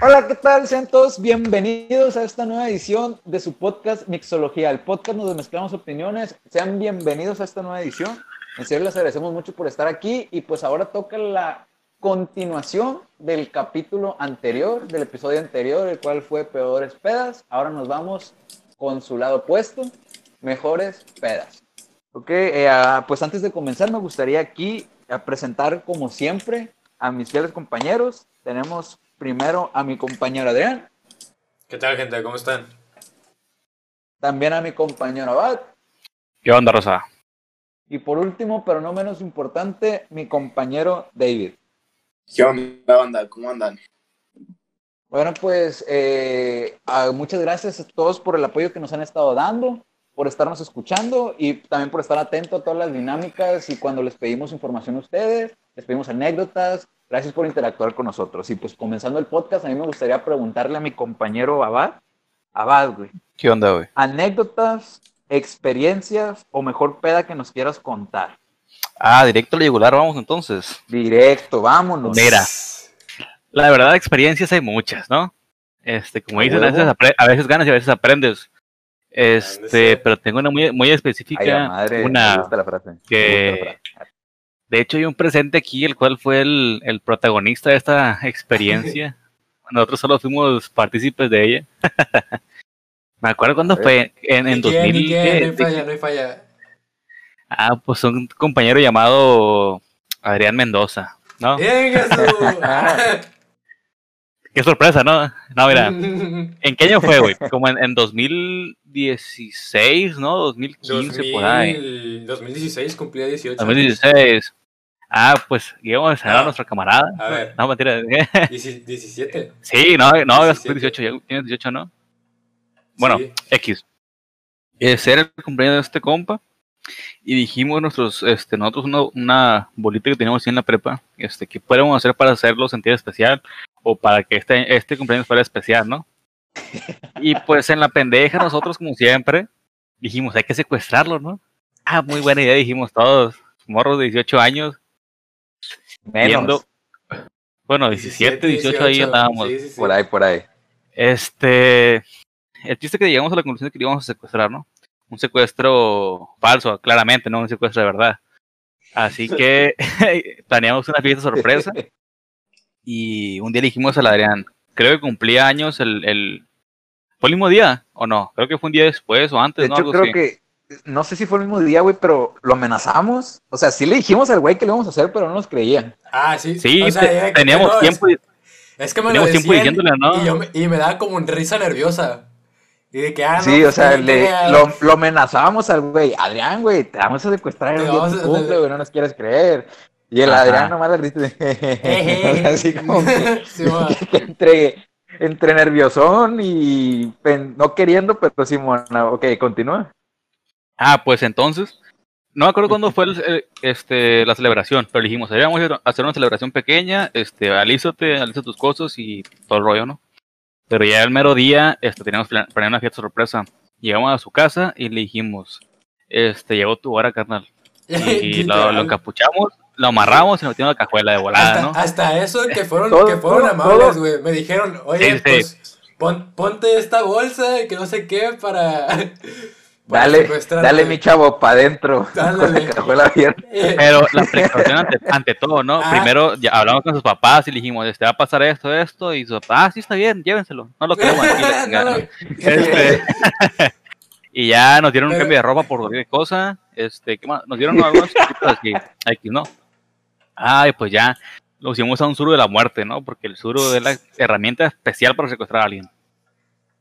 Hola, ¿qué tal? Sean todos bienvenidos a esta nueva edición de su podcast Mixología, el podcast donde mezclamos opiniones. Sean bienvenidos a esta nueva edición. En serio, les agradecemos mucho por estar aquí y pues ahora toca la continuación del capítulo anterior, del episodio anterior, el cual fue Peores Pedas. Ahora nos vamos con su lado opuesto, Mejores Pedas. Ok, eh, ah, pues antes de comenzar me gustaría aquí a presentar como siempre a mis fieles compañeros. Tenemos primero a mi compañero Adrián. ¿Qué tal, gente? ¿Cómo están? También a mi compañero Abad. ¿Qué onda, Rosa? Y por último, pero no menos importante, mi compañero David. ¿Qué onda, ¿Cómo andan? Bueno, pues eh, muchas gracias a todos por el apoyo que nos han estado dando, por estarnos escuchando y también por estar atento a todas las dinámicas y cuando les pedimos información a ustedes, les pedimos anécdotas, Gracias por interactuar con nosotros. Y pues comenzando el podcast, a mí me gustaría preguntarle a mi compañero Abad. Abad, güey. ¿Qué onda, güey? Anécdotas, experiencias o mejor peda que nos quieras contar. Ah, directo al yugular, vamos entonces. Directo, vámonos. Mira, la verdad, experiencias hay muchas, ¿no? Este, como dicen, a veces, a veces, ganas y a veces aprendes. Este, pero tengo una muy, muy específica. madre, una me gusta la frase. que de hecho, hay un presente aquí, el cual fue el, el protagonista de esta experiencia. Nosotros solo fuimos partícipes de ella. Me acuerdo cuando fue en, en 2000. no hay falla, no hay falla. Ah, pues un compañero llamado Adrián Mendoza, ¿no? Bien, Qué sorpresa, ¿no? No, mira. ¿En qué año fue, güey? Como en, en 2016, ¿no? 2015, por ahí. 2016 cumplía 18. 2016. Ah, pues íbamos a ver a nuestra camarada. A ver. No, mentira. 17. Sí, no, no, 17. 18, ya tienes 18, ¿no? Bueno, Sí. X. Ese era el cumpleaños de este compa. Y dijimos nosotros, este, nosotros una, una bolita que teníamos así en la prepa, este, que podemos hacer para hacerlo sentir especial o para que este, este cumpleaños fuera especial, ¿no? Y pues en la pendeja nosotros, como siempre, dijimos, hay que secuestrarlo, ¿no? Ah, muy buena idea, dijimos todos, morros de 18 años, Menos. viendo, bueno, 17, 18, ahí andábamos. Sí, sí, sí. Por ahí, por ahí. Este, el chiste que llegamos a la conclusión de que íbamos a secuestrar, ¿no? Un secuestro falso, claramente, no un secuestro de verdad. Así que planeamos una fiesta sorpresa y un día le dijimos al Adrián, creo que cumplía años el, el... ¿Fue el mismo día o no? Creo que fue un día después o antes, De ¿no? hecho, Algo creo así. que, no sé si fue el mismo día, güey, pero lo amenazamos. O sea, sí le dijimos al güey que lo íbamos a hacer, pero no nos creía. Ah, sí. Sí, O sea, te- ya- teníamos no, tiempo. Es, es que me lo teníamos tiempo decían diciéndole, ¿no? y, yo me, y me daba como risa nerviosa. Y de que, ah, no. sí, o pues, sea, le, lo, lo amenazábamos al güey. Adrián, güey, te vamos a secuestrar el día de tu cumple, güey, no nos quieres creer. Y el Ajá. Adrián nomás le de... así como que, Sí, que entre, entre nerviosón y pen- no queriendo, pero sí, mona. Ok, continúa. Ah, pues entonces, no me acuerdo cuándo fue el- el- este, la celebración, pero dijimos, "Oye, vamos a hacer una celebración pequeña, este, alízate, alista tus cosas y todo el rollo, ¿no? Pero ya el mero día, este, teníamos plan- planeado una fiesta sorpresa. Llegamos a su casa y le dijimos, este, llegó tu hora, carnal. Y lo, lo encapuchamos, lo amarramos y nos metimos la cajuela de volada, hasta, ¿no? hasta eso que fueron, Todo, que fueron todo, amables, güey. Me dijeron, oye, Sí, sí. pues, pon- ponte esta bolsa y que no sé qué para. para Dale, secuestrarte". dale, mi chavo, para adentro. Dale. Con la cajuela abierta. Eh, Pero la precaución ante, ante todo, ¿no? Ah. Primero ya hablamos con sus papás y le dijimos, este va a pasar esto, esto, y su papá, ah, sí está bien, llévenselo, no lo queremos aquí, no. Este, y ya nos dieron un cambio de ropa por cualquier cosa, este, ¿qué más? Nos dieron algunas cositas así, X, ¿no? Ay, pues ya, lo hicimos a un suro de la muerte, ¿no? Porque el suro es la herramienta especial para secuestrar a alguien.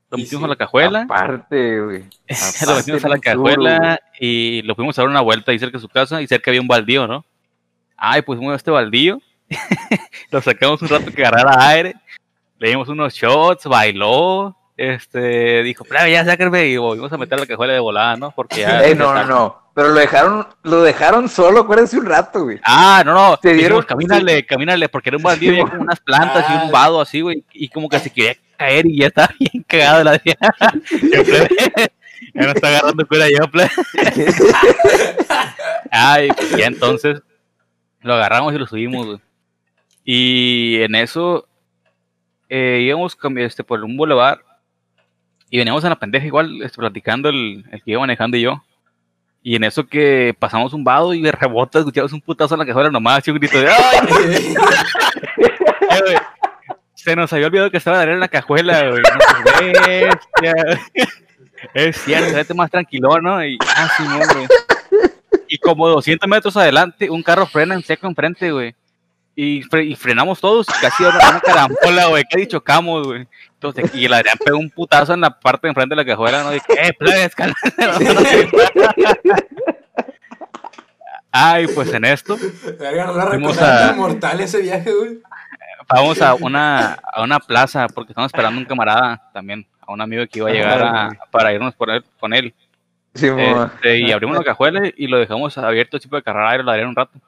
Lo metimos sí, a la cajuela, Aparte, güey. lo metimos a la suro, cajuela y lo fuimos a dar una vuelta ahí cerca de su casa y cerca había un baldío, ¿no? Ay, pues fuimos a este baldío, lo sacamos un rato que agarrara aire, le dimos unos shots, bailó, este, dijo, "Plebe, ya sáquenme y volvimos a meter la cajuela de volada, ¿no? Porque ya... Ey, no, no, no. Pero lo dejaron, lo dejaron solo, acuérdense un rato, güey. Ah, no, no, Te dijimos, dieron- camínale, camínale, porque era un baldío y había como unas plantas y Ah. un vado así, güey, y como que se quería caer y ya estaba bien cagado la Ya no está agarrando cura yo, plebe. Ay, pues ya entonces lo agarramos y lo subimos, güey. Y en eso eh, íbamos este, por un boulevard y veníamos en la pendeja igual, este, platicando el, el que iba manejando y yo. Y en eso que pasamos un vado y de rebota escuchamos un putazo en la cajuela nomás, y un grito de ¡ay! Eh, Se nos había olvidado que estaba Daniel en la cajuela, güey. No, pues. Es cierto, vete más tranquilo, ¿no? Y, ah, sí, no, güey. Y como 200 metros adelante, un carro frena en seco enfrente, güey. Y, fre- y frenamos todos y casi era una carambola, güey. Casi chocamos, güey. Entonces, y el Adrián pegó un putazo en la parte de enfrente de la cajuela, ¿no? Y, eh, plebes. Ay, pues en esto, Fuimos a- mortal ese viaje, güey. vamos a una, a una plaza porque estamos esperando un camarada también, a un amigo que iba a llegar a- para irnos por él, con él. Sí. Este, y abrimos la cajuela y lo dejamos abierto, tipo de carrera aire, lo un rato.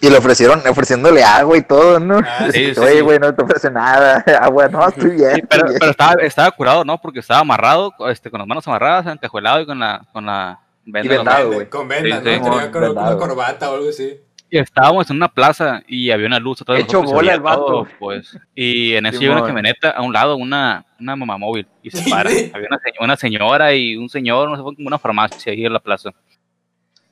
Y le ofrecieron, ofreciéndole agua y todo, ¿no? Ah, Sí, sí, Oye, sí. güey, no te ofrece nada. Agua, no, estoy bien. Sí, pero, bien. pero estaba, estaba curado, ¿no? Porque estaba amarrado, este, con las manos amarradas, encajuelado y con la, con la venda en los vendado, güey. Con vendas, Sí, sí. ¿no? Tenía con, con una corbata o algo así. Y estábamos en una plaza y había una luz atrás de Hecho y bola el vato. todo, pues. Y en eso llega una camioneta a un lado, una, una mamá móvil, y se para. Sí. Había una, una señora y un señor, no sé, fue como una farmacia ahí en la plaza.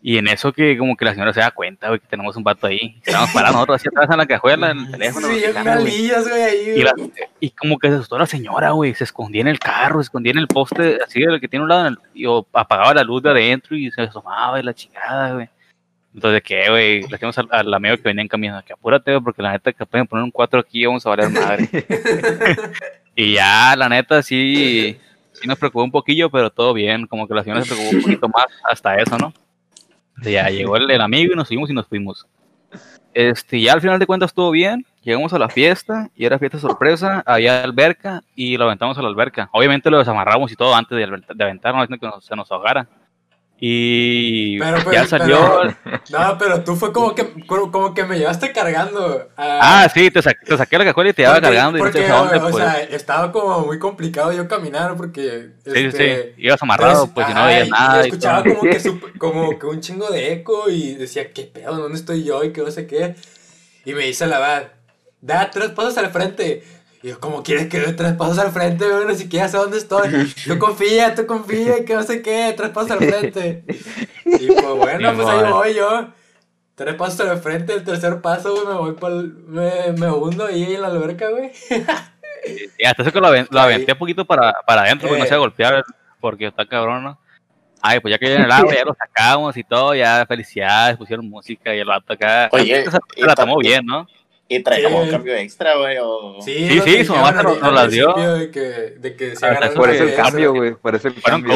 Y en eso que como que la señora se da cuenta, güey, que tenemos un vato ahí. Estábamos parados nosotros así atrás en la cajuela, en el teléfono. Sí, unas güey. lillas, güey, ahí, Y, güey. la- y como que se asustó la señora, güey. Se escondía en el carro, se escondía en el poste, así el que tiene un lado, y o apagaba la luz de adentro y se asomaba y la chingada, güey. Entonces, ¿qué, güey? Le decimos al, al amigo que venía en camino, que apúrate, güey, porque la neta que pueden poner un 4 aquí y vamos a valer madre. y ya, la neta, sí, sí nos preocupó un poquillo, pero todo bien. Como que la señora se preocupó un poquito más hasta eso, ¿no? Ya llegó el, el amigo y nos fuimos y nos fuimos. Este, ya al final de cuentas todo bien. Llegamos a la fiesta y era fiesta sorpresa. Había alberca y lo aventamos a la alberca. Obviamente lo desamarramos y todo antes de, de aventarnos, que nos- se nos ahogara. Y Pero, ya pero, salió. pero- No, pero tú fue como que, como que me llevaste cargando. a- Ah, sí, te, sa- te saqué la cajuela y te llevaba porque- cargando. y Porque, sé a dónde, o pues. sea, estaba como muy complicado yo caminar porque. sí, este, sí. Ibas amarrado, pues, y no veías y- nada. y y escuchaba todo. como que, como que un chingo de eco y decía, ¿qué pedo? ¿Dónde estoy yo? Y que no sé qué. Y me dice la verdad, da tres pasos al frente. Y yo, ¿cómo quieres que dé tres pasos al frente? güey? Ni siquiera sé dónde estoy. Tú confía, tú confía, que no sé qué, tres pasos al frente. Y pues bueno, Sí, pues ahí voy yo. Tres pasos al frente, el tercer paso, güey, me voy por me, me hundo ahí en la alberca, güey. Y hasta eso que lo, aven- lo aventé un poquito para, para adentro, porque no Eh. se iba a golpear, porque está cabrón, ¿no? Ay, pues ya que en el agua, ya lo sacamos y todo, ya felicidades, pusieron música y el vato acá. Oye, la tomó bien, ¿no? Y como Sí. cambio extra, güey, o... Sí, nos sí, su mamá nos- al las dio. De que, de que se Sí, eso el cambio, güey. Por eso el cambio.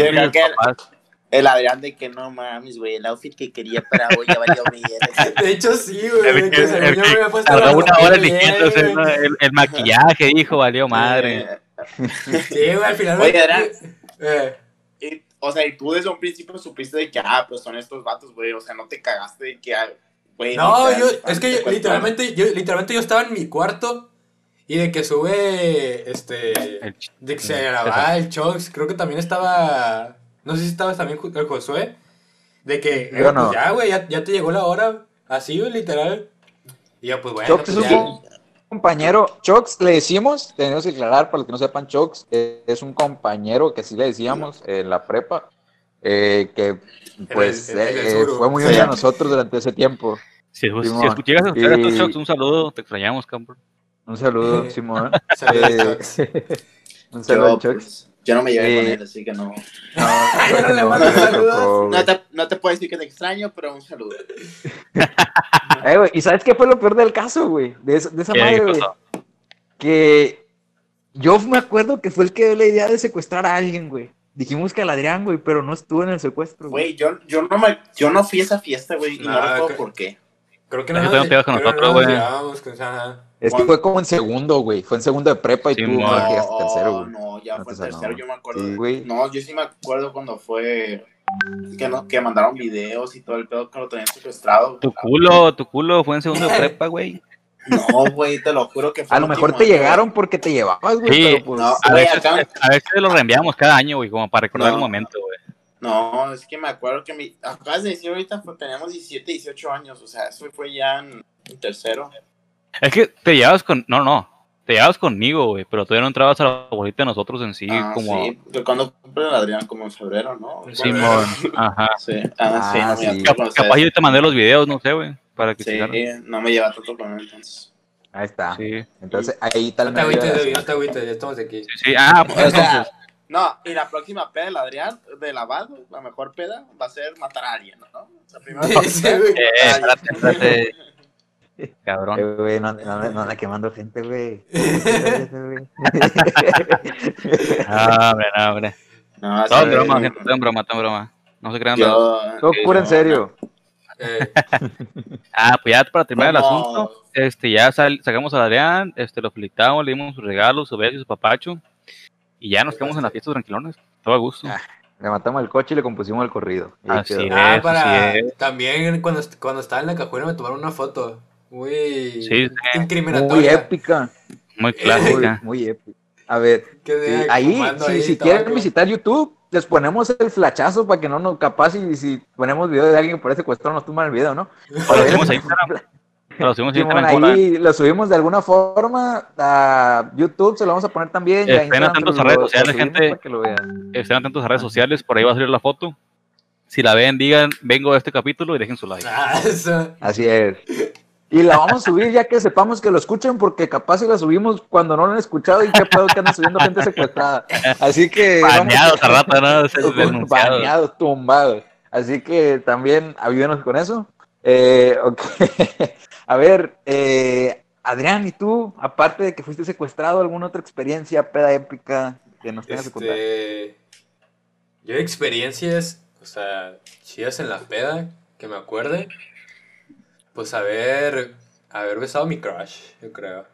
El Adrián de que no mames, güey, el outfit que quería para hoy ya valió mierda. De hecho, sí, güey. Que- me había puesto Tardó una hora. ¿no? el, el maquillaje, dijo, valió madre. Sí, güey, al final. Oye, Adrián. Eh, y, o sea, y tú desde un principio supiste de que, ah, pues son estos vatos, güey, o sea, no te cagaste de que, ah, no, literal, yo, es que yo, literalmente, yo, literalmente yo estaba en mi cuarto y de que sube, este, El de que se grababa el Chox, creo que también estaba, no sé si estabas también el Josué, de que, Yo eh, no. pues ya, güey, ya, ya te llegó la hora, así, güey, literal. Y yo, pues bueno, Chox pues es ya. un compañero. Chox le decimos, tenemos que aclarar para los que no sepan, Chox es un compañero que sí le decíamos en la prepa. Eh, que pues el- el del eh, fue muy sí. unido a nosotros durante ese tiempo. Si, si llegas a escuchar un saludo, te extrañamos. Un saludo, Simón. Eh, un saludo, Yo, Chox. pues, yo no me llevé con Eh, él, así que no... no te, no te puedo decir que te extraño, pero un saludo. Eh, güey, ¿Y sabes qué fue lo peor del caso, güey? De, esa- de esa ¿Qué madre, güey. Que yo me acuerdo que fue el que dio la idea de secuestrar a alguien, güey. Dijimos que al Adrián, güey, pero no estuvo en el secuestro, güey. Güey, yo, yo, no me, yo no fui a esa fiesta, güey, y no recuerdo por qué. Creo que no un pedo con creo nosotros, no nos güey. Es que fue como en segundo, güey. Fue en segundo de prepa y Sí, tú no, llegaste tercero, güey. No, ya No fue te tercero, yo me acuerdo. Sí, de- güey. No, yo sí me acuerdo cuando fue que, no, que mandaron videos y todo el pedo que lo tenían secuestrado. Tu culo, tu culo fue en segundo de prepa, güey. No, güey, te lo juro que fue A lo mejor te año, llegaron porque te llevabas, güey, Sí. pero pues... No. A veces, acá- a veces lo reenviamos cada año, güey, como para recordar No. el momento, güey. No, es que me acuerdo que mi, acabas de decir ahorita, pues teníamos 17, 18 años, o sea, eso fue ya en, en tercero. Es que te llevabas con. No, no. Te llevabas conmigo, güey. Pero todavía no entrabas a la bolita de nosotros en sí. ah, como. sí, de cuando cumple el Adrián, como en febrero, ¿no? Simón. Ajá. Sí, ah, sí, Ah, no sí. capaz yo te mandé los videos, no sé, güey. Para que Sí, no me lleva tanto con él, entonces. Ahí está. Sí. Entonces ahí tal No te agüites, David, no te agüites, ya estamos aquí. Sí, sí. Ah, pues O sea, entonces. no, y la próxima peda del Adrián, de lavado, la mejor peda, va a ser matar a alguien, ¿no? Sí, güey. Eh. Cabrón. Eh, güey, no, no, no anda quemando gente, güey. Ah, hombre, no, hombre. No, Todo en broma, gente. Todo en broma, todo en broma. No se crean. Yo, Todo en serio. Eh, Ah, pues ya para terminar el asunto. Este, ya sal- sacamos a Adrián, este, lo felicitamos, le dimos sus regalos, su beso y su papacho. Y ya nos quedamos en la fiesta tranquilones. Todo a gusto. Ah, Le matamos el coche y le compusimos el corrido. Así es. ah, para. sí es. También cuando, cuando estaba en la cajuela me tomaron una foto. Muy Sí, sí. Muy incriminatoria. épica. Muy clásica. muy épica. A ver, sí, ahí, si, ahí si quieren visitar YouTube, les ponemos el flachazo para que no nos, capaz, y si ponemos video de alguien que parece secuestrado, nos toman el video, ¿no? Lo subimos a Instagram. Lo subimos a Instagram. ¿cómo la ven? ahí lo subimos de alguna forma a YouTube, se lo vamos a poner también. Estén atentos a redes sociales, gente. para que lo vean. Estén atentos a redes sociales, por ahí va a salir la foto. Si la ven, digan, vengo a este capítulo y dejen su like. Ah. Así es. Y la vamos a subir ya que sepamos que lo escuchen, porque capaz si la subimos cuando no lo han escuchado y qué pedo que andan subiendo gente secuestrada. Así que. Baneados a rato, ¿no? Baneados, tumbados. Así que también ayúdenos con eso. Eh, ok. A ver, eh, Adrián, ¿y tú, aparte de que fuiste secuestrado, alguna otra experiencia peda épica que nos tengas que contar? Este, yo experiencias, o sea, chidas en la peda, que me acuerde. Pues haber, haber besado a mi crush, yo creo.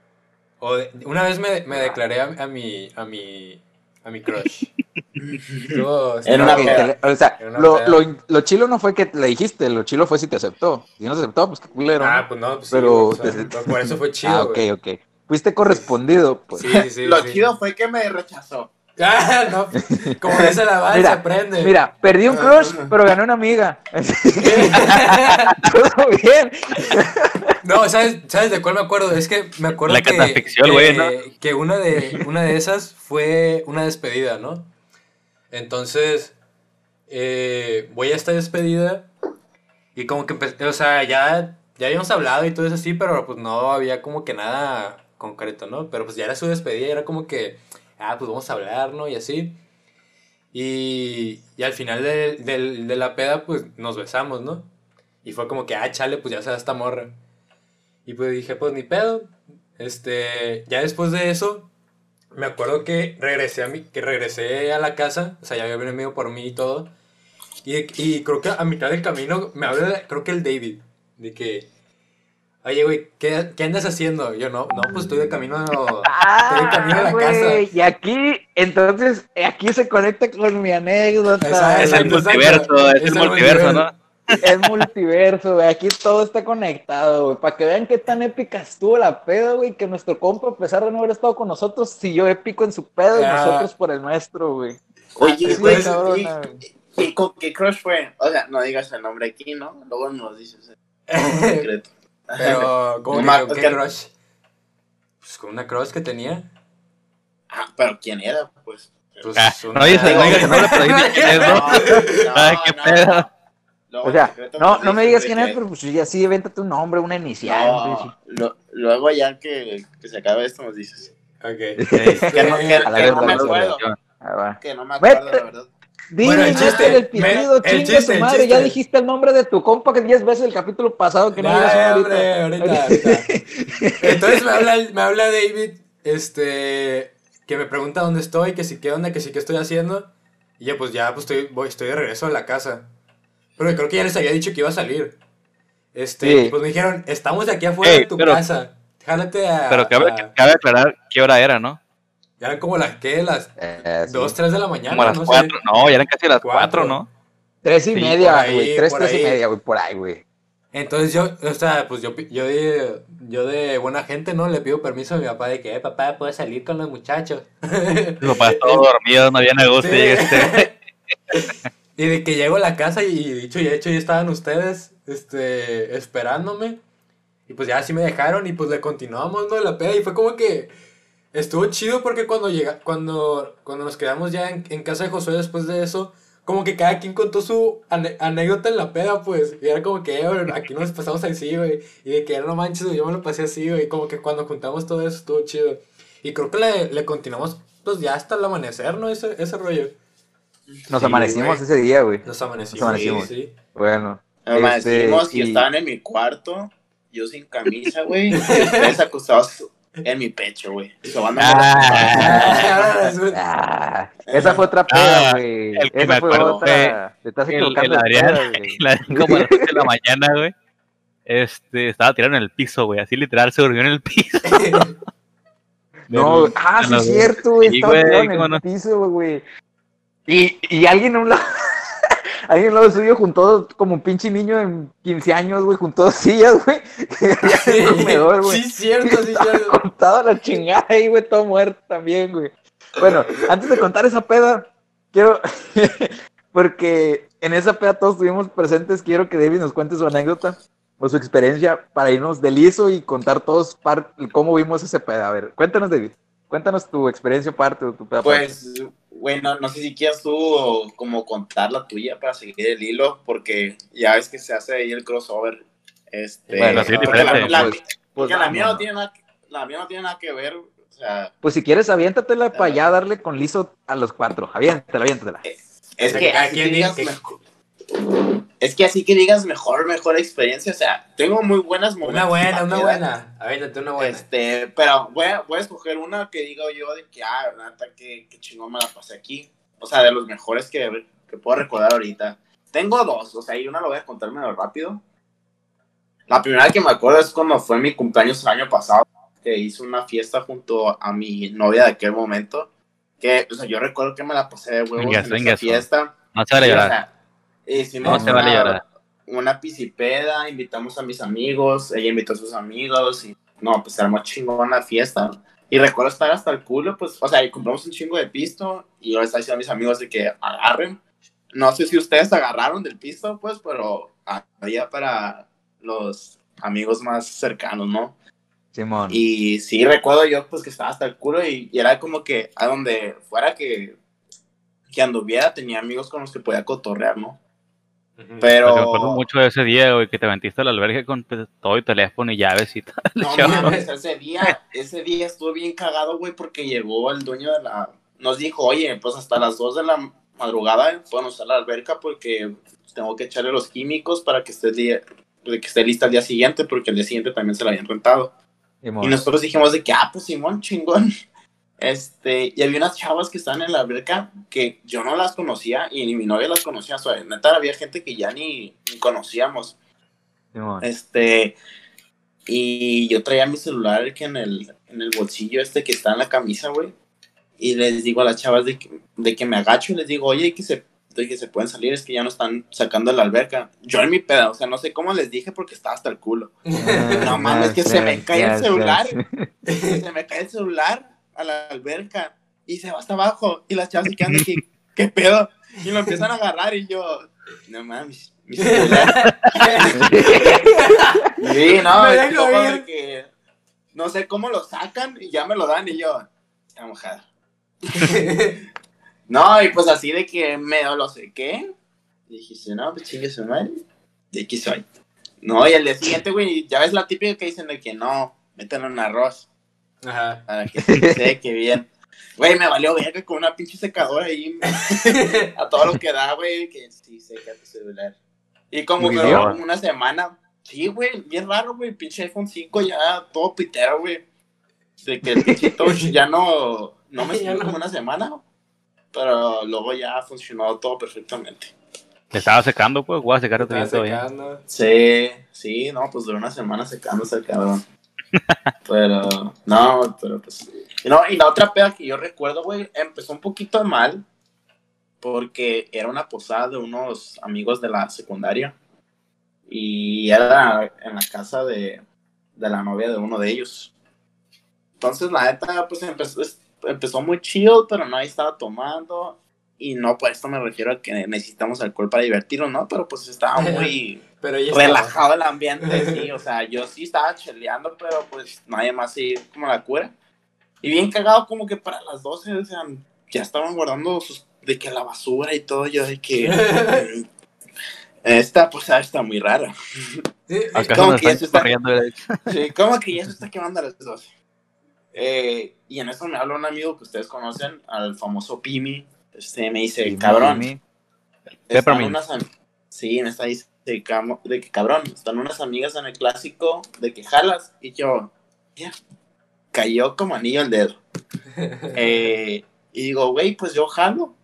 O de- una vez me, me declaré a, a mi, a mi, a mi crush. Estuvo- En una Ok, peda. te- o sea, En una lo, lo, lo chilo no fue que le dijiste, lo chilo fue si te aceptó. Si no te aceptó, pues qué culero. Ah, ¿no? pues no, pues Pero- sí, o sea, pues por eso fue chido, ah, ok, güey. ok. Fuiste correspondido, pues. Sí, sí, sí. Lo sí. chido fue que me rechazó. Ah, no, como dice la banda, se Mira, aprende. Mira, perdí un crush, pero gané una amiga. Todo bien. No, ¿sabes, ¿sabes de cuál me acuerdo? Es que me acuerdo La que, catafixión, que, güey, ¿no? que una, de, una de esas fue una despedida, ¿no? Entonces, eh, voy a esta despedida y como que, o sea, ya, ya habíamos hablado y todo eso así, pero pues no había como que nada concreto, ¿no? Pero pues ya era su despedida y era como que, ah, pues vamos a hablar, ¿no? Y así. Y, y al final de, del- de la peda, pues nos besamos, ¿no? Y fue como que, ah, chale, pues ya se da esta morra. Y pues dije, pues ni pedo. Este, ya después de eso, me acuerdo que regresé a mi, que regresé a la casa, o sea, ya había venido por mí y todo. Y, y creo que a mitad del camino me habla, creo que el David, de que, oye, güey, ¿qué, ¿qué andas haciendo? Yo, no, no, pues estoy de camino, estoy de camino a la casa. Ah, güey, Y aquí, entonces, aquí se conecta con mi anécdota. Exacto, Es el multiverso, es Es el el multiverso, ¿no? Es multiverso, güey. Aquí todo está conectado, güey. Para que vean qué tan épica estuvo la peda, güey. Que nuestro compa, a pesar de no haber estado con nosotros, siguió épico en su pedo y Ah. nosotros por el nuestro, güey. Oye, güey, cabrona, ¿y, y con qué crush fue? O sea, no digas el nombre aquí, ¿no? Luego nos dices en secreto. Pero, ¿cómo que, qué que- crush? Pues con una crush que tenía. Ah, pero ¿quién era? Pues. Pues, Ah, una- no digas el nombre, que no le pedí quién es, ¿no? Ay, qué pedo. O sea, no, no me digas quién es, pero pues ya sí, véntate un nombre, una inicial. lo- luego ya que, que se acabe esto nos dices. Ok. Que no, que, que me acuerdo. Ah, va. Que no me acuerdo, la verdad. Dile, Bueno, el chiste, el pitido, me- el chiste, el madre. Ya dijiste el nombre de tu compa que 10 veces el capítulo pasado que no digas ahorita. hombre, ahorita, ahorita. Entonces me habla, me habla David, este, que me pregunta dónde estoy, que si qué onda, que si qué estoy haciendo. Y yo pues ya, pues estoy, voy, estoy de regreso a la casa. Pero creo que ya les había dicho que iba a salir. Este, Sí. pues me dijeron, estamos de aquí afuera Ey, de tu pero- casa. Jálate a... Pero cabe, a- cabe aclarar qué hora era, ¿no? Ya eran como las, ¿qué? Las Eh, sí. 2, 3 de la mañana, Como las no sé. cuatro. No, ya eran casi las Cuatro. cuatro, ¿no? Tres y Sí, media, ahí, güey. Tres, por tres y ahí. media, güey. Por ahí, güey. Entonces yo, o sea, pues yo, yo, de, yo de buena gente, ¿no? Le pido permiso a mi papá de que, eh, papá, ¿puedes salir con los muchachos? Los papás todos dormidos, no había negocio. Sí. y este- Y de que llego a la casa y dicho y hecho ya estaban ustedes, este, esperándome. Y pues ya así me dejaron y pues le continuamos, ¿no? La peda y fue como que estuvo chido porque cuando llega, cuando, cuando nos quedamos ya en, en casa de Josué después de eso, como que cada quien contó su ane- anécdota en la peda, pues. Y era como que, eh, aquí nos pasamos así, güey. Y de que, no manches, yo me lo pasé así, güey. Como que cuando juntamos todo eso estuvo chido. Y creo que le, le continuamos, pues ya hasta el amanecer, ¿no? Ese, ese rollo. Nos Sí, amanecimos ese día, güey. Nos amanecimos. Nos amanecimos. Sí, sí. Bueno. Amanecimos Este, y estaban en mi cuarto, yo sin camisa, güey. y Ustedes acostados en mi pecho, güey. Ah. Ah, esa fue otra peda, Ah, güey. el que esa me fue acuerdo otra. Te estás El, equivocando. el Adrián, peda, güey. como a las 7 de la mañana, güey. Este, estaba tirado en el piso, güey. Así literal se durmió en el piso. No, ah, sí, es cierto, güey. Estaba güey, tirado en el no. piso, güey. Y, y alguien a un lado. Alguien al lado suyo juntó como un pinche niño de 15 años, güey, juntó sillas, güey. en comedor, güey. Sí, cierto, sí, cierto. contado a la chingada ahí, güey, todo muerto también, güey. Bueno, antes de contar esa peda, quiero, porque en esa peda todos estuvimos presentes, quiero que David nos cuente su anécdota o su experiencia para irnos de liso y contar todos par- cómo vimos ese peda. A ver, cuéntanos, David. Cuéntanos tu experiencia parte de tu peda. Pues, no, no sé si quieras tú como contar la tuya para seguir el hilo, porque ya ves que se hace ahí el crossover. Este, Bueno, sí, porque la, diferente. la- Pues- porque pues la mía no tiene nada, que- la mía no tiene nada que ver, o sea, Pues si quieres, aviéntatela para allá, darle con liso a los cuatro. Aviéntatela, aviéntatela. es sea, que así que digas diga que- es que así que digas mejor, mejor experiencia, o sea, tengo muy buenas momentos. Una buena, una buena. Avéntate una buena. Este, pero voy a, voy a escoger una que diga yo de que, ah, la neta, que, que chingón me la pasé aquí. O sea, de los mejores que, que puedo recordar ahorita. Tengo dos, o sea, y una lo voy a contar medio rápido. La primera que me acuerdo es cuando fue mi cumpleaños el año pasado, que hice una fiesta junto a mi novia de aquel momento. Que, o sea, yo recuerdo que me la pasé de huevos Venga, en venga, esa fiesta. No se Sí, o llorar. Sea, hicimos No se vale una- llorar. una pisipeda, invitamos a mis amigos, ella invitó a sus amigos y no, pues se armó chingón la fiesta. Y recuerdo estar hasta el culo, pues, o sea, y compramos un chingo de pisto y yo les estaba diciendo a mis amigos de que agarren. No sé si ustedes agarraron del pisto, pues, pero había para los amigos más cercanos, ¿no? Simón. Y sí, recuerdo yo, pues, que estaba hasta el culo y, y era como que a donde fuera que, que anduviera tenía amigos con los que podía cotorrear, ¿no? Pero... Porque me acuerdo mucho de ese día, güey, que te metiste al albergue con pues, todo y teléfono y llaves y tal. No mames, ese día, ese día estuvo bien cagado, güey, porque llegó el dueño de la... Nos dijo, oye, pues hasta las 2 de la madrugada pueden usar la alberca porque tengo que echarle los químicos para que esté, el día- que esté lista al día siguiente, porque el día siguiente también se la habían rentado. Simón. Y nosotros dijimos de que, ah, pues Simón, chingón. Este, y había unas chavas que estaban en la alberca que yo no las conocía y ni mi novia las conocía. O sea, neta, había gente que ya ni, ni conocíamos. Este, y yo traía mi celular que en el, en el bolsillo este que está en la camisa, güey. Y les digo a las chavas de que, de que me agacho y les digo, oye, que se, de que se pueden salir, es que ya no están sacando la alberca. Yo en mi pedo, o sea, no sé cómo les dije porque estaba hasta el culo. No mames, que se me cae el celular. Se me cae el celular a la alberca y se va hasta abajo. Y las chavas se quedan de que, ¿qué pedo? Y lo empiezan a agarrar y yo, no mames, mi celular. Sí, no, es dejo como ir. de que no sé cómo lo sacan y ya me lo dan y yo, está mojada. No, y pues así de que me lo sequé. Y dijiste, no, pues chingue su madre. De aquí soy. No, y el día siguiente, güey, ya ves la típica que dicen de que no, mételo en arroz Ajá. para que se seque bien. Güey, me valió verga con una pinche secadora ahí a todo lo que da, güey, que sí seca tu celular. Y como que como una semana. Sí, güey, bien raro, güey, pinche iPhone 5 ya todo pitero, güey. De que el pinche touch ya no, no me sirvió como una semana, pero luego ya funcionó todo perfectamente. Te estaba secando, pues, voy a secar otro. Sí, sí, no, pues duró una semana secándose el cabrón. Pero, no, pero pues. No, y la otra peda que yo recuerdo, güey, empezó un poquito mal. Porque era una posada de unos amigos de la secundaria. Y era en la casa de, de la novia de uno de ellos. Entonces, la neta, pues empezó, es- empezó muy chill, pero nadie estaba tomando. y no por esto me refiero a que necesitamos alcohol para divertirnos, ¿no? Pero pues estaba muy Pero ella estaba- relajado el ambiente, sí, o sea, yo sí estaba cheleando, pero pues nadie más sí, como la cura. Y bien cagado como que para las 12, o sea, ya estaban guardando sus, de que la basura y todo, yo de que... Esta posada está muy rara. Sí, Acá como que están eso está-. Sí, como que ya se está quemando a las 12. Eh, y en eso me habla un amigo que ustedes conocen, al famoso Pimi. Este me dice, Pimi, cabrón, Pimi. están unas am- Sí, me está diciendo camo- de que cabrón, están unas amigas en el clásico de que jalas. Y yo, ya, cayó como anillo el dedo. Eh, y digo, güey, pues yo jalo.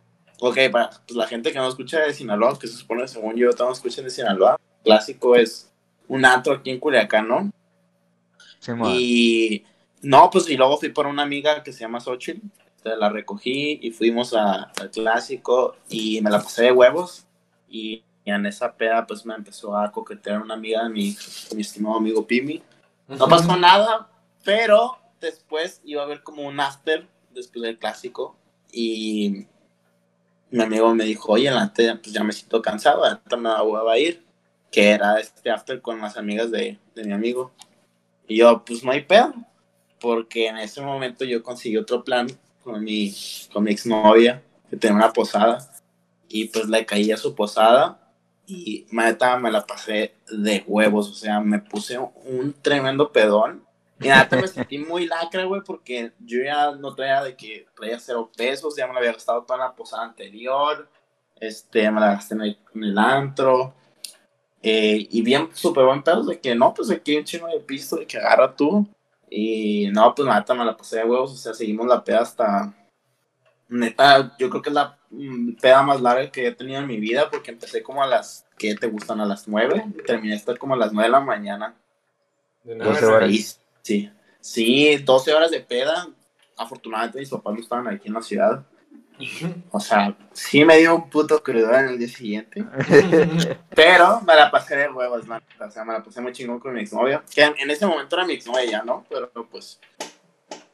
Ok, para pues, la gente que no escucha de Sinaloa, que se supone, según yo, todos escuchan de Sinaloa, clásico es un antro aquí en Culiacán, ¿no? Sí. Y no, pues y luego fui por una amiga que se llama Xochitl, la recogí y fuimos a- al clásico y me la pasé de huevos y, y en esa peda pues me empezó a coquetear una amiga de mi, mi estimado amigo Pimi. No pasó nada, pero después iba a haber como un after después del clásico y mi amigo me dijo, oye, la neta, pues ya me siento cansado, ahorita me voy a ir, que era este after con las amigas de, de mi amigo. Y yo, pues no hay pedo, porque en ese momento yo conseguí otro plan con mi, con mi exnovia, que tenía una posada, y pues le caí a su posada, y neta me la pasé de huevos, o sea, me puse un tremendo pedón, y neta me sentí muy lacra, güey, porque yo ya no traía de que traía cero pesos, ya me la había gastado toda la posada anterior, este, me la gasté en el, antro, eh, y bien súper buen pedo de que no, pues aquí un chingo de pisto de que agarra tú. Y no, pues neta me la pasé de huevos, o sea, seguimos la peda hasta. Neta, yo creo que es la peda más larga que he tenido en mi vida, porque empecé como a las. que te gustan? A las 9 y terminé hasta como a las 9 de la mañana. De nada, Doce horas. Y- sí, sí, 12 horas de peda. Afortunadamente mis papás no estaban aquí en la ciudad. O sea, sí me dio un puto crudo en el día siguiente. Pero me la pasé de huevos, man. O sea, me la pasé muy chingón con mi exnovia. Que en, en ese momento era mi exnovia ya, ¿no? Pero pues,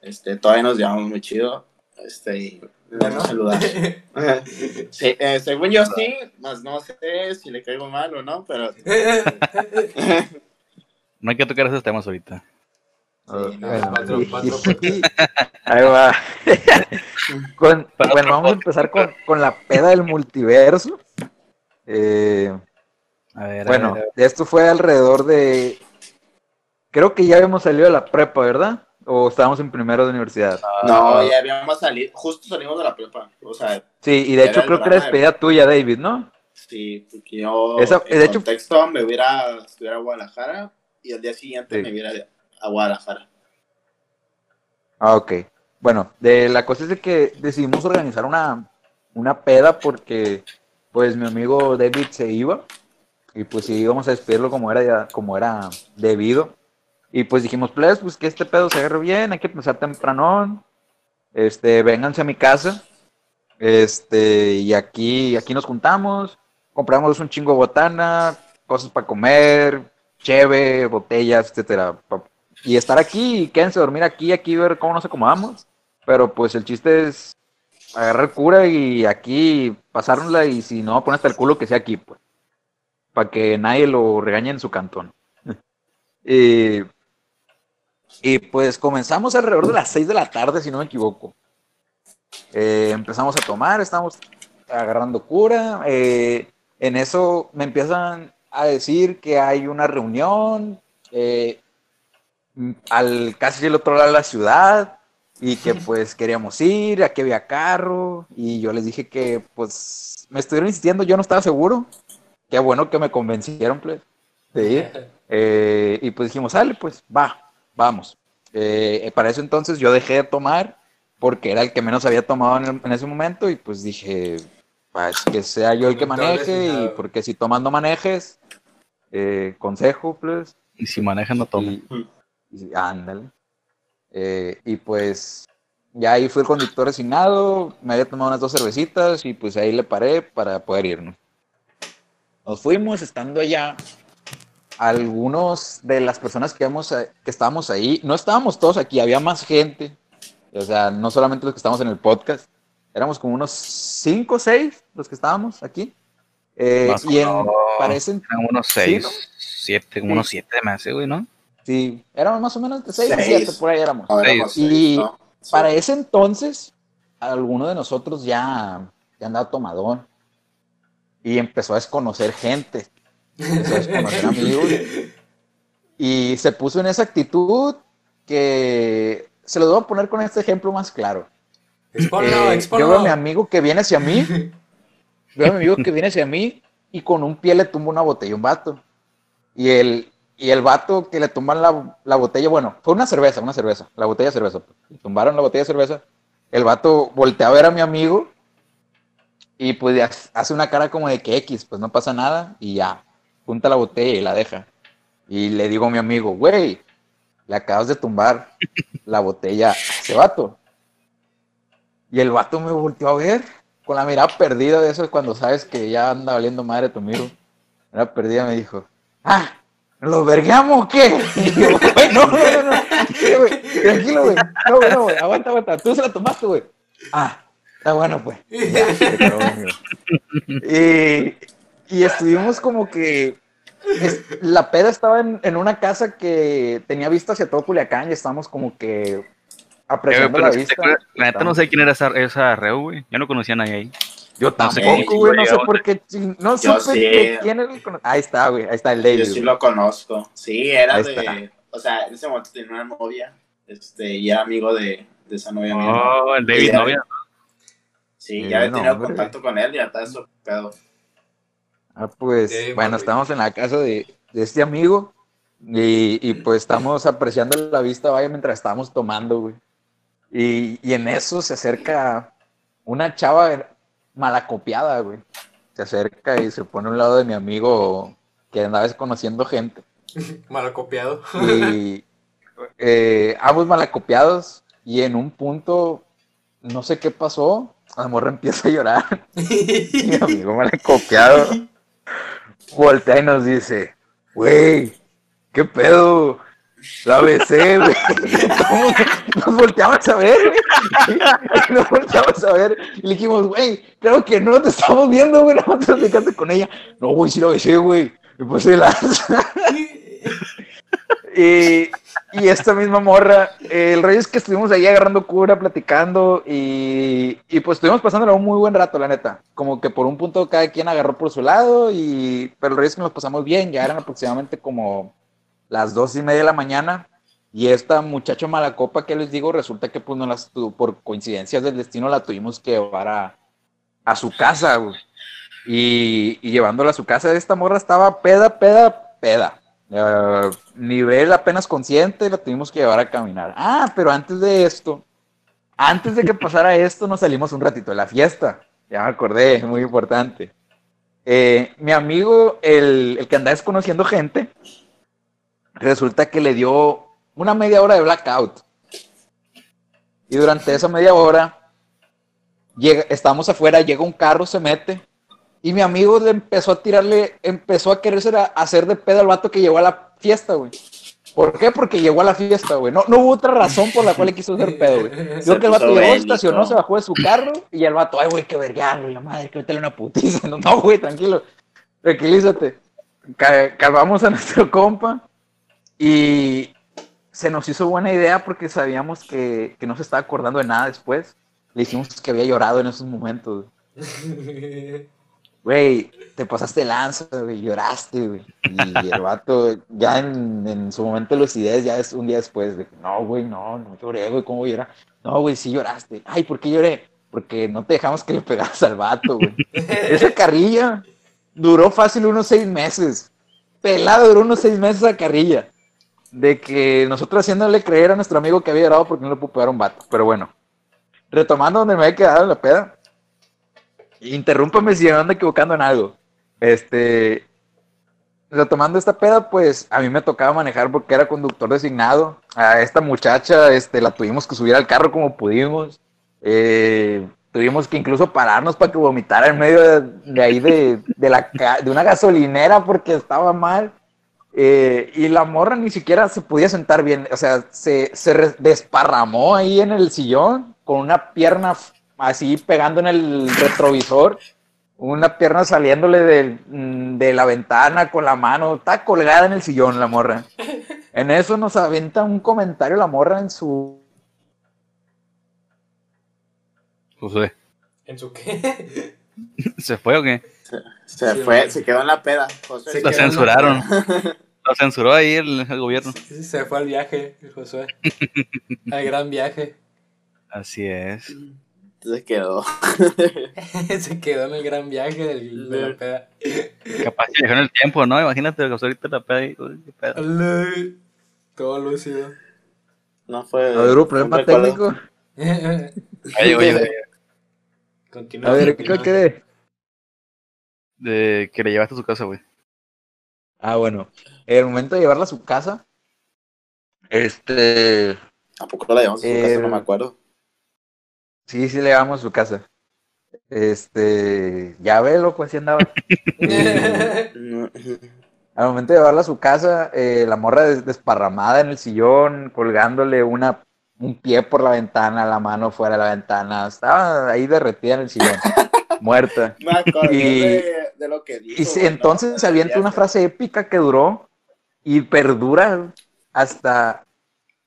este, todavía nos llevamos muy chido. Este, y le ¿Ya no? damos saludar. Sí, eh, según yo sí, más no sé si le caigo mal o no, pero No hay que tocar esos temas ahorita. Sí, no, Bueno, cuatro- cuatro Ahí va. Con- bueno, vamos a empezar con, con la peda del multiverso. Eh, A ver, a bueno, ver, a ver. esto fue alrededor de. Creo que ya habíamos salido de la prepa, ¿verdad? O estábamos en primero de universidad. no, Ah, ya habíamos salido, justo salimos de la prepa. O sea, Sí, y de hecho el creo que era de- despedida tuya, David, ¿no? sí, porque yo, Esa- en de hecho- contexto, me hubiera estuviera a Guadalajara y al día siguiente Sí. me hubiera a Guadalajara. Ah, ok. Bueno, de, la cosa es de que decidimos organizar una, una peda porque pues mi amigo David se iba y pues sí íbamos a despedirlo como era, ya- como era debido. Y pues dijimos, pues, pues que este pedo se agarre bien, hay que empezar temprano. Este, vénganse a mi casa. Este, y aquí, aquí nos juntamos, compramos un chingo de botana, cosas para comer, cheve, botellas, etcétera. y estar aquí y quédense a dormir aquí, aquí ver cómo nos acomodamos. Pero pues el chiste es agarrar cura y aquí pasárnosla y si no, poner hasta el culo que sea aquí, pues. Para que nadie lo regañe en su cantón. y, y pues comenzamos alrededor de las 6 de la tarde, si no me equivoco. Eh, empezamos a tomar, estamos agarrando cura. eh, en eso me empiezan a decir que hay una reunión eh, al casi el otro lado de la ciudad y que pues queríamos ir, aquí había carro y yo les dije que pues me estuvieron insistiendo, yo no estaba seguro. Qué bueno que me convencieron pues, de ir. Eh, y pues dijimos, sale, pues va, vamos. Eh, para eso entonces yo dejé de tomar porque era el que menos había tomado en, el- en ese momento y pues dije, pues que sea yo el que maneje y porque si tomas no manejes, eh, consejo, pues. Y si manejan, no tomen. Y, y- ándale. Eh, y pues ya ahí fui el conductor designado, me había tomado unas dos cervecitas y pues ahí le paré para poder irnos. Nos fuimos estando allá. Algunos de las personas que, hemos, que estábamos ahí, no estábamos todos aquí, había más gente. O sea, no solamente los que estamos en el podcast. éramos como unos 5 o 6 los que estábamos aquí. Eh, Más y en, o- parecen, Eran unos Sí, 6, ¿no? 7, como Sí. unos 7 me hace, güey, ¿no? sí, éramos más o menos de 6 o Seis. 7, por ahí éramos. No, éramos Y seis, ¿no? Sí. Para ese entonces, alguno de nosotros ya, ya andaba tomadón y empezó a desconocer gente, desconocer amigos y se puso en esa actitud que se lo voy a poner con este ejemplo más claro. Exponlo, Eh, exponlo. yo veo a mi amigo que viene hacia mí, veo a mi amigo que viene hacia mí y con un pie le tumba una botella a un vato. Y el, y el vato que le tumban la, la botella, bueno, fue una cerveza, una cerveza, la botella de cerveza. Tumbaron la botella de cerveza. El vato voltea a ver a mi amigo y pues hace una cara como de que X, pues no pasa nada y ya, junta la botella y la deja. Y le digo a mi amigo, güey, le acabas de tumbar la botella a ese vato. Y el vato me volteó a ver con la mirada perdida de eso es cuando sabes que ya anda valiendo madre tu amigo. Era perdida, me dijo, ah, ¿lo vergueamos o qué? Y yo, güey, no, no, no, no, tranquilo, güey, no, güey, no, aguanta, aguanta, tú se la tomaste, güey. Ah, está bueno, pues. Y, y estuvimos como que es- la peda estaba en, en una casa que tenía vista hacia todo Culiacán y estábamos como que Eh, apreciando pero la te vista. la neta no sé quién era esa, esa Reu, güey. Yo no conocía a nadie ahí. Yo No sé tampoco, güey, no sé por qué. No sí. que quién era el Ahí está, güey, ahí está el David. Yo sí güey. lo conozco. Sí, era Ahí de. está. O sea, en ese momento tenía una novia. Este, y era amigo de, de esa novia mía. Oh, el David novia. Sí, Sí, ya había no, tenido hombre. contacto con él y ya está eso pedo. Ah, pues, Sí, bueno, estamos en la casa de, de este amigo y, y, pues estamos apreciando la vista, vaya, mientras estamos tomando, güey. Y, y en eso se acerca una chava malacopiada, güey. Se acerca y se pone a un lado de mi amigo que andaba conociendo gente. Mal copiado. y eh, ambos malacopiados y en un punto no sé qué pasó la morra empieza a llorar mi amigo malacopiado voltea y nos dice güey qué pedo la besé güey nos volteamos a ver güey. Nos volteamos a ver y le dijimos güey creo que no te estamos viendo güey no te con ella no güey sí la besé güey y pues se lanza y, esta misma morra, el rey es que estuvimos ahí agarrando cura, platicando y, y pues estuvimos pasándolo un muy buen rato, la neta. Como que por un punto cada quien agarró por su lado, y, pero el rey es que nos pasamos bien, ya eran aproximadamente como las dos y media de la mañana. Y esta muchacha malacopa que les digo, resulta que pues no las por coincidencias del destino la tuvimos que llevar a, a su casa. Y, y llevándola a su casa, esta morra estaba peda, peda, peda. Ah, nivel apenas consciente, la tuvimos que llevar a caminar. Ah, pero antes de esto, antes de que pasara esto, nos salimos un ratito de la fiesta. Ya me acordé, muy importante. Eh, mi amigo, el, el que andaba conociendo gente, resulta que le dio una media hora de blackout. Y durante esa media hora, llega, estamos afuera, llega un carro, se mete, y mi amigo le empezó a tirarle, empezó a quererse a- hacer de pedo al vato que llegó a la fiesta, güey. ¿Por qué? Porque llegó a la fiesta, güey. No, no hubo otra razón por la cual le quiso hacer pedo, güey. Creo que el vato llegó, estacionó, se bajó de su carro y el vato, ay, güey, qué vergüenza, la madre, que meterle una putiza. No, no, güey, tranquilo. Tranquilízate. Ca- Calmamos a nuestro compa y se nos hizo buena idea porque sabíamos que, que no se estaba acordando de nada después. Le dijimos que había llorado en esos momentos. güey. Güey, te pasaste lanza, güey, lloraste, güey. Y el vato, ya en, en su momento de lucidez, ya es un día después, de que, no, güey, no, no lloré, güey, ¿cómo llorar? No, güey, sí lloraste. Ay, ¿por qué lloré? Porque no te dejamos que le pegaras al vato, güey. Esa carrilla duró fácil unos seis meses. Pelado duró unos seis meses esa carrilla. De que nosotros haciéndole creer a nuestro amigo que había llorado porque no le pudo pegar a un vato. Pero bueno, retomando donde me había quedado en la peda. Interrúmpame si me ando equivocando en algo. Este, retomando esta peda, pues a mí me tocaba manejar porque era conductor designado. A esta muchacha, este, la tuvimos que subir al carro como pudimos. Eh, tuvimos que incluso pararnos para que vomitara en medio de, de ahí de, de la, de una gasolinera porque estaba mal. Eh, y la morra ni siquiera se podía sentar bien, o sea, se, se desparramó ahí en el sillón con una pierna así pegando en el retrovisor, una pierna saliéndole del- mm, de, la ventana con la mano, está colgada en el sillón la morra. En eso nos avienta un comentario la morra en su... Josué, ¿En su qué? ¿se fue o qué? Se Sí, fue, se quedó en la peda. José, Se Lo censuraron. Lo censuró ahí el, el gobierno. Sí, Se fue al viaje, el Josué. Al gran viaje. Así es. Se quedó. Se quedó en el gran viaje del, de la peda. Capaz que dejó en el tiempo, ¿no? Imagínate, Josué ahorita la peda uy. Alé. Todo lúcido. No fue. A ver, un problema técnico. Ahí, oye, oye, Continúa. A ver, ¿qué quede? de que le llevaste a su casa, güey. Ah, bueno. En el momento de llevarla a su casa, este... ¿A poco la llevamos a su Eh, casa? No me acuerdo. Sí, sí le llevamos a su casa. Este... Ya ve, loco, así andaba. Al momento de llevarla a su casa, eh, la morra des- desparramada en el sillón, colgándole una, un pie por la ventana, la mano fuera de la ventana. Estaba ahí derretida en el sillón, muerta. Me Y- de, de lo que dijo. Y entonces ¿no? se avienta una frase épica que duró y perdura hasta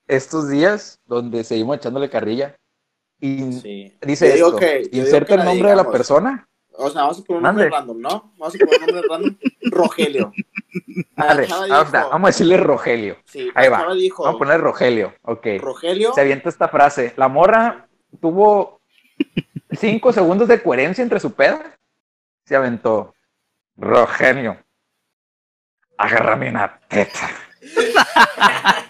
estos días, donde seguimos echándole carrilla. Y Sí. dice esto, que- inserta el nombre de la persona. O sea, vamos a poner un nombre random, ¿no? Vamos a poner un nombre random. Rogelio. Dale, vamos, dijo- vamos a decirle Rogelio. Sí, Ahí va. dijo, Vamos a ponerle Rogelio, ok. Rogelio. se avienta esta frase. La morra tuvo cinco segundos de coherencia entre su peda. Se aventó. Rogelio. Agárrame una teta.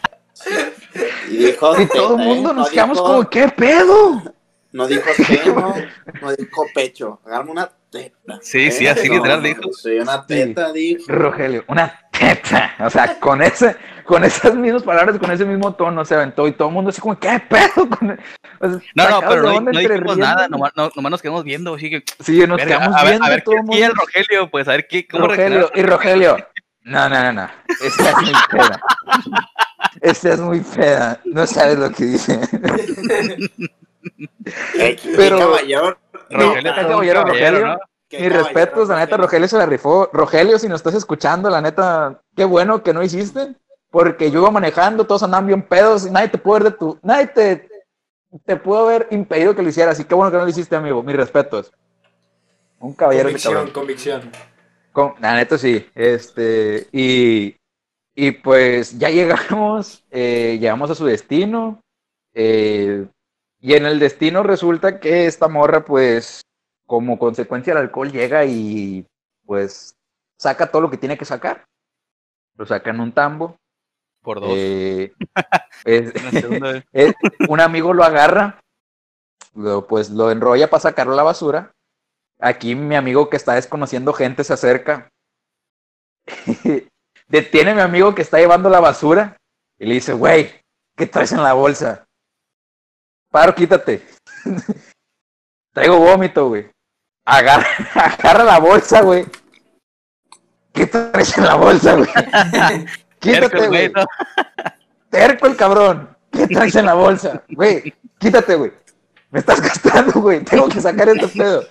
Y dijo Y todo el mundo nos No quedamos dijo- como, ¿qué pedo? No dijo seno, no dijo pecho. Agarrame una teta. Sí, sí, así literal dijo. Sí, una teta, dijo. Rogelio, una teta. O sea, con ese, con esas mismas palabras, con ese mismo tono se aventó. Y todo el mundo así como, ¿qué pedo? Con- o sea, No, no, pero no, no dijimos riendo. nada, nomás, no- nomás nos quedamos viendo, así que... Sí, nos verga, quedamos a ver, viendo a ver todo qué el. Rogelio, pues a ver qué, cómo Rogelio, y Rogelio. No, no, no, no. Esta es muy fea. Esta es muy fea. No sabes lo que dice. Eh, Pero- caballero. Rogelio No, caballero, Rogelio. ¿no? Mis respetos, la neta, Rogelio se la rifó. Rogelio, si nos estás escuchando, la neta, qué bueno que no hiciste. Porque yo iba manejando, todos andaban bien pedos, y nadie te pudo ver de tu. Nadie te, te pudo haber impedido que lo hicieras. Así que bueno que no lo hiciste, amigo. Mis respetos. Un caballero. Convicción, convicción. Con- la neta sí. Este, y, y pues ya llegamos, eh, llegamos a su destino. eh, y en el destino resulta que esta morra, pues, como consecuencia del alcohol, llega y pues saca todo lo que tiene que sacar. Lo saca en un tambo. Por dos. eh, es- un amigo lo agarra, lo, pues lo enrolla para sacarlo a la basura. Aquí mi amigo que está desconociendo gente se acerca. Detiene a mi amigo que está llevando la basura y le dice, güey, ¿qué traes en la bolsa? Paro, quítate. Traigo vómito, güey. Agarra, agarra la bolsa, güey. ¿Qué traes en la bolsa, güey? Quítate, güey. Terco el cabrón. ¿Qué traes en la bolsa? Güey, quítate, güey. Me estás gastando, güey. Tengo que sacar este pedo.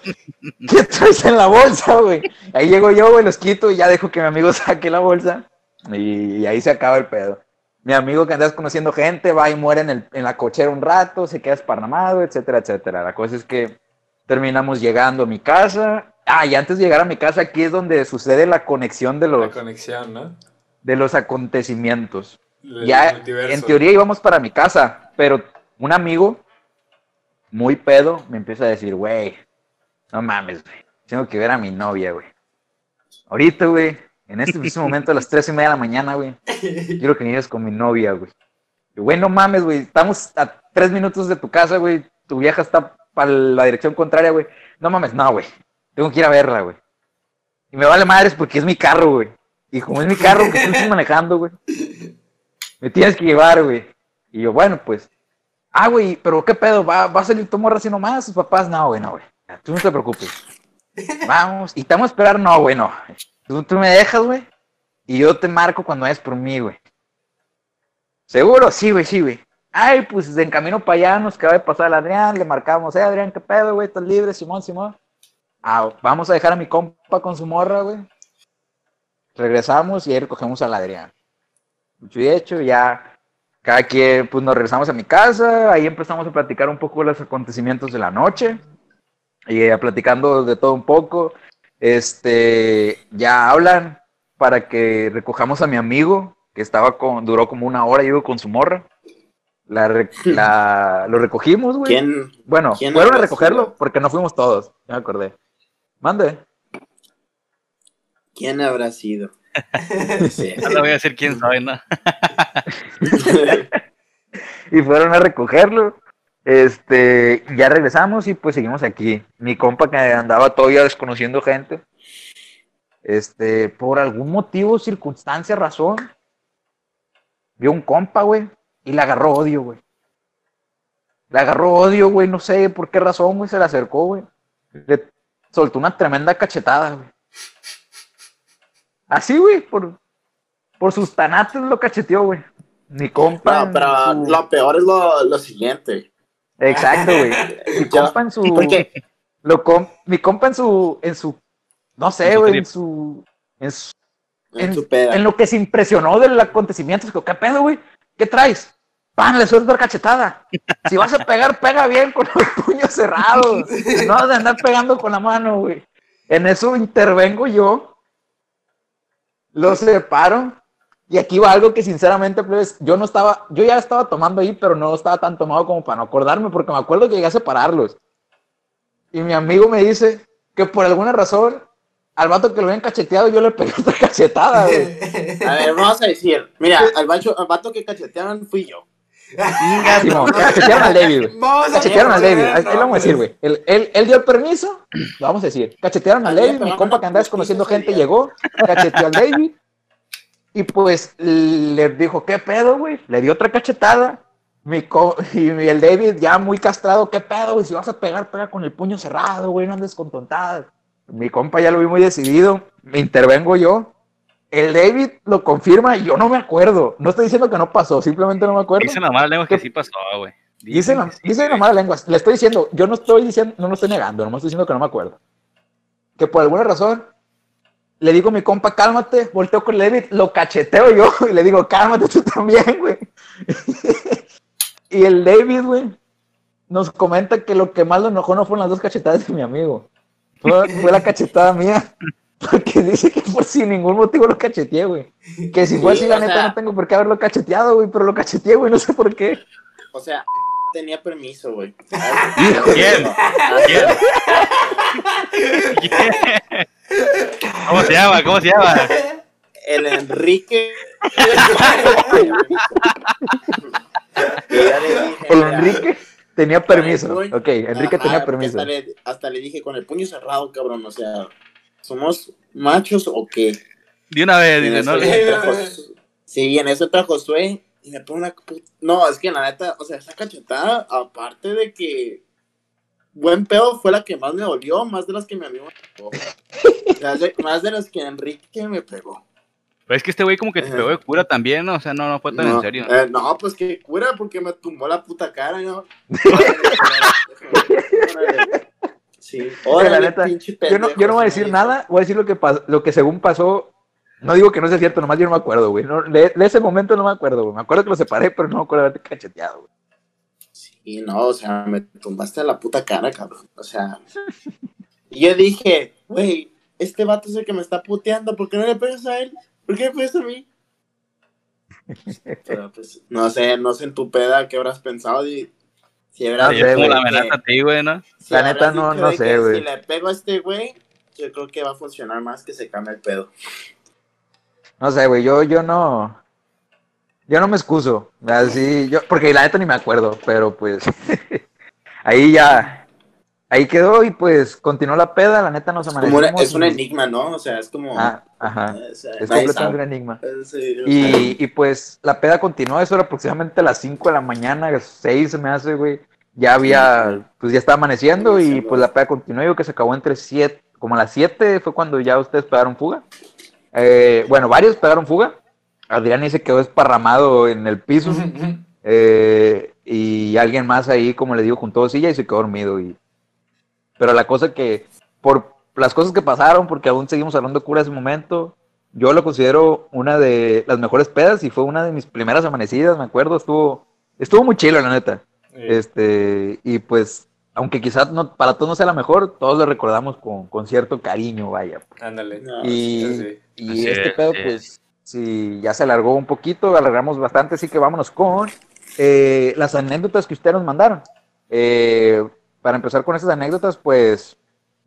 ¿Qué traes en la bolsa, güey? Ahí llego yo, güey, los quito y ya dejo que mi amigo saque la bolsa. Y, ahí se acaba el pedo. Mi amigo que andas conociendo gente va y muere en, el- en la cochera un rato, se queda esparramado, etcétera, etcétera. La cosa es que terminamos llegando a mi casa. Ah, y antes de llegar a mi casa, aquí es donde sucede la conexión de La los, conexión, ¿no? de los acontecimientos El ya multiverso. en teoría íbamos para mi casa, pero un amigo muy pedo me empieza a decir, güey, no mames, güey, tengo que ver a mi novia, güey. Ahorita, güey, en este mismo momento a las tres y media de la mañana, güey, quiero que vienes con mi novia, güey. Güey, no mames, güey, estamos a tres minutos de tu casa, güey, tu vieja está para la dirección contraria, güey. No mames, no, güey, tengo que ir a verla, güey. Y me vale madres porque es mi carro, güey. Y como es mi carro que estoy manejando, güey, me tienes que llevar, güey. Y yo, bueno, pues. Ah, güey, pero ¿qué pedo? ¿Va, va a salir tu morra así nomás? ¿Sus papás? No, güey, no, güey. Tú no te preocupes. Vamos. Y te vamos a esperar, no, güey, no. Tú, me dejas, güey. Y yo te marco cuando vayas por mí, güey. ¿Seguro? Sí, güey, sí, güey. Ay, pues en camino para allá nos acaba de pasar el Adrián, le marcamos, eh, Adrián, ¿qué pedo, güey? ¿Estás libre, Simón, Simón? Ah, vamos a dejar a mi compa con su morra, güey. Regresamos y ahí recogemos al Adrián. Dicho y hecho, ya cada quien, pues nos regresamos a mi casa, ahí empezamos a platicar un poco de los acontecimientos de la noche, y eh, platicando de todo un poco. Este, ya hablan para que recojamos a mi amigo, que estaba con, duró como una hora, yo con su morra. La, re- la- lo recogimos, güey. ¿Quién? Bueno, quién fueron a recogerlo sido? porque no fuimos todos, ya me acordé. Mande. ¿Quién habrá sido? Sí. No le voy a decir quién sabe, ¿no? y fueron a recogerlo. Este, ya regresamos y pues seguimos aquí. Mi compa que andaba todavía desconociendo gente, este, por algún motivo, circunstancia, razón, vio un compa, güey, y le agarró odio, güey. Le agarró odio, güey, no sé por qué razón, güey, se le acercó, güey. Le soltó una tremenda cachetada, güey. Así, güey, por, por sus tanates lo cacheteó, güey. Mi compa. No, pero su- lo peor es lo, lo siguiente. Exacto, güey. Mi compa en su. Porque Lo com- mi compa en su. En su. No sé, güey. En su. En, su- en en lo que se impresionó del acontecimiento. Dijo, ¿qué pedo, güey? ¿Qué traes? Pan, le suelto la cachetada. Si vas a pegar, pega bien con los puños cerrados. No vas a andar pegando con la mano, güey. En eso intervengo yo. Lo separo. Y aquí va algo que sinceramente, plebes, yo no estaba, yo ya estaba tomando ahí, pero no estaba tan tomado como para no acordarme, porque me acuerdo que llegué a separarlos. Y mi amigo me dice que por alguna razón, al vato que lo habían cacheteado, yo le pegué otra cachetada, güey. A ver, vamos a decir. Mira, al, bacho, al vato que cachetearon fui yo. Simón, cachetearon al David, güey. Cachetearon al David, lo vamos a decir, güey. Él, él, él dio el permiso, lo vamos a decir. Cachetearon al David, mi compa que andaba desconociendo putiza ese gente llegó, cacheteó al David. Y pues le dijo, ¿qué pedo, güey? Le dio otra cachetada. Mi co- y el David ya muy castrado, ¿qué pedo, güey? Si vas a pegar, pega con el puño cerrado, güey, no andes con tontadas. Mi compa ya lo vi muy decidido, me intervengo yo. El David lo confirma y yo no me acuerdo. No estoy diciendo que no pasó, simplemente no me acuerdo. Dicen la mala lengua que sí pasó, güey. Dice la, que sí, dice la mala lengua. Le estoy diciendo, yo no estoy diciendo, no lo estoy negando, nomás estoy diciendo que no me acuerdo. Que por alguna razón le digo a mi compa, cálmate, volteo con David, lo cacheteo yo y le digo, cálmate tú también, güey. y el David, güey, nos comenta que lo que más lo enojó no fueron las dos cachetadas de mi amigo. Fue, fue la cachetada mía. Porque dice que por sin ningún motivo lo cacheteé, güey. Que si fue Sí, así, la neta, sea- no tengo por qué haberlo cacheteado, güey, pero lo cacheteé, güey, no sé por qué. O sea, tenía permiso, güey. ¿Quién? ¿Quién? ¿Cómo se llama? ¿Cómo se llama? El Enrique. El Enrique tenía permiso. Ok, Enrique Ajá, tenía permiso. Hasta le, hasta le dije con el puño cerrado, cabrón. O sea, ¿somos machos o qué? De una vez, eso no, Sí, en eso entra Josué y me pone una. pu- No, es que la neta, o sea, esa cachetada, aparte de que. Buen pedo fue la que más me dolió, más de las que mi amigo me pegó. De- más de las que Enrique me pegó. Pero es que este güey como que te pegó de cura también, ¿no? O sea, no, no fue tan no, en serio. eh, no, pues que cura porque me tumbó la puta cara, ¿no? Sí, la neta, Yo no, yo no voy a decir nada, voy a decir lo que, lo que según pasó. No digo que no sea cierto, nomás yo no me acuerdo, güey. No, de, de ese momento no me acuerdo, güey. Me acuerdo que lo separé, pero no me acuerdo de haberte cacheteado, güey. Sí, no, o sea, me tumbaste a la puta cara, cabrón. O sea, y yo dije, güey, este vato es el que me está puteando, ¿por qué no le pegas a él? ¿Por qué me pegas a mí? Pero pues, no sé, no sé en tu peda qué habrás pensado. Y, Sí, como la amenaza a ti, güey, ¿no? si La neta, no- no sé, güey. Si le pego a este güey, yo creo que va a funcionar más que se cambie el pedo. No sé, güey. Yo, yo no. Yo no me excuso. Así, yo, porque la neta ni me acuerdo, pero pues. ahí ya. Ahí quedó y pues continuó la peda. La neta nos Como una- es un y- enigma, ¿no? O sea, es como... Ah, ajá. o sea, Es completamente sabe. un enigma. Sí, Y, y pues la peda continuó, eso era aproximadamente a las 5 de la mañana, a las 6 se me hace, güey. Ya había, pues ya estaba amaneciendo y pues la peda continuó, yo que se acabó entre 7, como a las 7 fue cuando ya ustedes pegaron fuga. Eh, bueno, varios pegaron fuga. Adrián y se quedó esparramado en el piso. eh, y alguien más ahí, como le digo, juntó silla y se quedó dormido. Y... Pero la cosa que, por las cosas que pasaron, porque aún seguimos hablando de cura ese momento, yo lo considero una de las mejores pedas y fue una de mis primeras amanecidas, me acuerdo, estuvo, estuvo muy chilo, la neta. Este, y pues, aunque quizás no, para todos no sea la mejor, todos lo recordamos con, con cierto cariño, vaya. Ándale. No, Y, sí. y Así este es, pedo, pues, sí, ya se alargó un poquito, alargamos bastante, así que vámonos con eh, las anécdotas que ustedes nos mandaron. Eh, para empezar con esas anécdotas, pues,